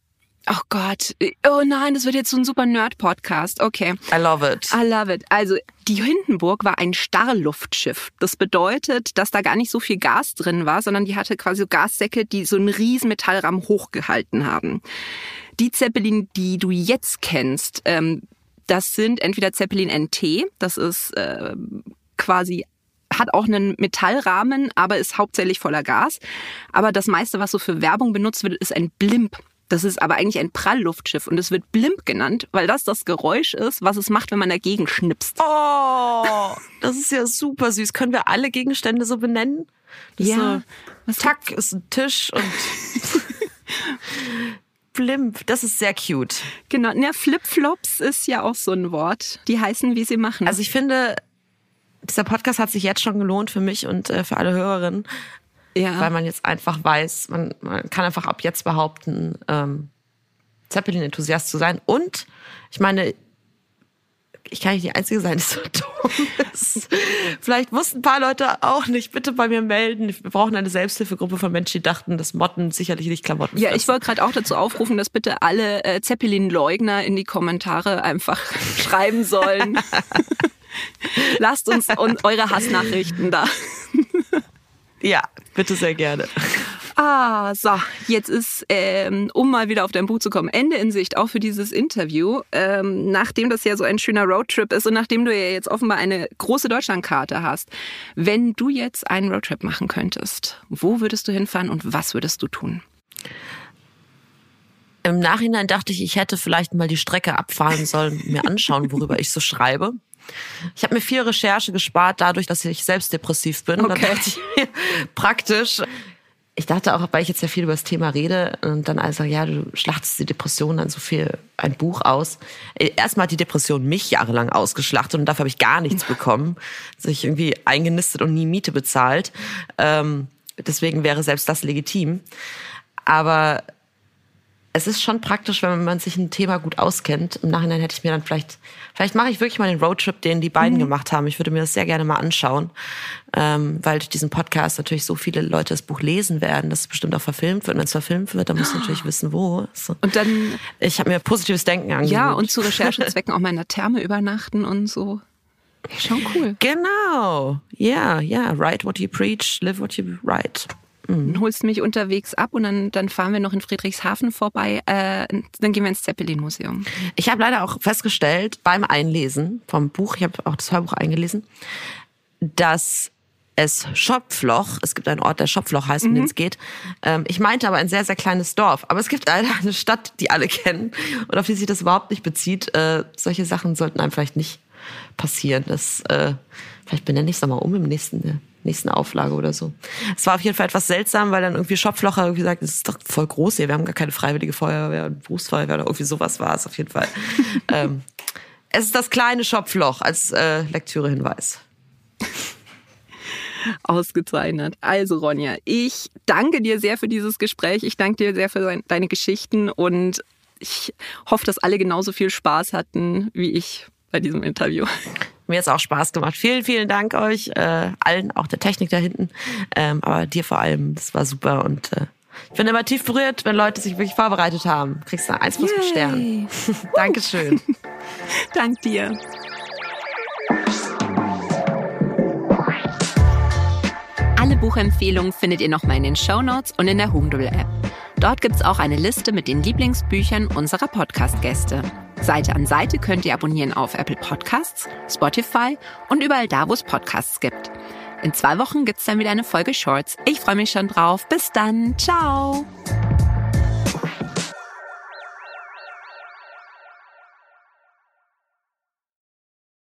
Oh Gott. Oh nein, das wird jetzt so ein super Nerd-Podcast. Okay. I love it. I love it. Also, die Hindenburg war ein Starrluftschiff. Das bedeutet, dass da gar nicht so viel Gas drin war, sondern die hatte quasi so Gassäcke, die so einen riesen Metallrahmen hochgehalten haben. Die Zeppelin, die du jetzt kennst, ähm, das sind entweder Zeppelin NT, das ist äh, quasi hat auch einen Metallrahmen, aber ist hauptsächlich voller Gas. Aber das meiste, was so für Werbung benutzt wird, ist ein Blimp. Das ist aber eigentlich ein Prallluftschiff und es wird Blimp genannt, weil das das Geräusch ist, was es macht, wenn man dagegen schnipst. Oh, das ist ja super süß. Können wir alle Gegenstände so benennen? Das Ja. Ist Tack ist ein Tisch und Blimp. Das ist sehr cute. Genau, ja, Flipflops ist ja auch so ein Wort. Die heißen, wie sie machen. Also ich finde, dieser Podcast hat sich jetzt schon gelohnt für mich und äh, für alle Hörerinnen, ja. weil man jetzt einfach weiß, man, man kann einfach ab jetzt behaupten, ähm, Zeppelin-Enthusiast zu sein. Und ich meine, ich kann nicht die Einzige sein, die so dumm ist. Vielleicht wussten ein paar Leute auch nicht. Bitte bei mir melden. Wir brauchen eine Selbsthilfegruppe von Menschen, die dachten, dass Motten sicherlich nicht Klamotten Ja, ich wollte gerade auch dazu aufrufen, dass bitte alle äh, Zeppelin-Leugner in die Kommentare einfach schreiben sollen. Lasst uns un eure Hassnachrichten da. Ja, bitte sehr gerne. Ah, so, jetzt ist, ähm, um mal wieder auf dein Buch zu kommen, Ende in Sicht, auch für dieses Interview. Ähm, nachdem das ja so ein schöner Roadtrip ist und nachdem du ja jetzt offenbar eine große Deutschlandkarte hast, wenn du jetzt einen Roadtrip machen könntest, wo würdest du hinfahren und was würdest du tun? Im Nachhinein dachte ich, ich hätte vielleicht mal die Strecke abfahren sollen, mir anschauen, worüber ich so schreibe. Ich habe mir viel Recherche gespart, dadurch, dass ich selbst depressiv bin. Und Okay. Dann dachte ich mir, praktisch. Ich dachte auch, weil ich jetzt ja viel über das Thema rede und dann also, ja, du schlachtest die Depression dann so viel ein Buch aus. Äh, Erstmal hat die Depression mich jahrelang ausgeschlachtet und dafür habe ich gar nichts bekommen. Also ich irgendwie eingenistet und nie Miete bezahlt. Ähm, deswegen wäre selbst das legitim. Aber es ist schon praktisch, wenn man sich ein Thema gut auskennt. Im Nachhinein hätte ich mir dann vielleicht, vielleicht mache ich wirklich mal den Roadtrip, den die beiden gemacht haben. Ich würde mir das sehr gerne mal anschauen, ähm, weil durch diesen Podcast natürlich so viele Leute das Buch lesen werden, dass es bestimmt auch verfilmt wird. Und wenn es verfilmt wird, dann muss ich natürlich wissen, wo. So. Und dann, Ich habe mir positives Denken angewöhnt. ja, und zu Recherchezwecken auch mal in der Therme übernachten und so. Schon cool. Genau. Ja, ja. Write what you preach, live what you write. Dann holst du mich unterwegs ab und dann, dann fahren wir noch in Friedrichshafen vorbei. Äh, dann gehen wir ins Zeppelin-Museum. Ich habe leider auch festgestellt beim Einlesen vom Buch, ich habe auch das Hörbuch eingelesen, dass es Schopfloch, es gibt einen Ort, der Schopfloch heißt, um den es geht. Ähm, ich meinte aber ein sehr, sehr kleines Dorf. Aber es gibt leider eine Stadt, die alle kennen und auf die sich das überhaupt nicht bezieht. Äh, solche Sachen sollten einem vielleicht nicht passieren. Das, äh, vielleicht benenne ich es nochmal um im nächsten, der nächsten Auflage oder so. Es war auf jeden Fall etwas seltsam, weil dann irgendwie Schopflocher irgendwie sagt, das ist doch voll groß hier, wir haben gar keine freiwillige Feuerwehr und Berufsfeuerwehr oder irgendwie sowas war es auf jeden Fall. ähm, es ist das kleine Schopfloch als äh, Lektürehinweis. Ausgezeichnet. Also Ronja, ich danke dir sehr für dieses Gespräch. Ich danke dir sehr für dein- deine Geschichten und ich hoffe, dass alle genauso viel Spaß hatten wie ich bei diesem Interview. Mir hat's auch Spaß gemacht. Vielen, vielen Dank euch, äh, allen, auch der Technik da hinten, ähm, aber dir vor allem. Das war super und äh, ich bin immer tief berührt, wenn Leute sich wirklich vorbereitet haben. Kriegst du eine 1 plus Yay. Stern. Dankeschön. Dank dir. Alle Buchempfehlungen findet ihr nochmal in den Shownotes und in der Humdubel-App. Dort gibt's auch eine Liste mit den Lieblingsbüchern unserer Podcast-Gäste. Seite an Seite könnt ihr abonnieren auf Apple Podcasts, Spotify und überall da, wo es Podcasts gibt. In zwei Wochen gibt's dann wieder eine Folge Shorts. Ich freue mich schon drauf. Bis dann. Ciao.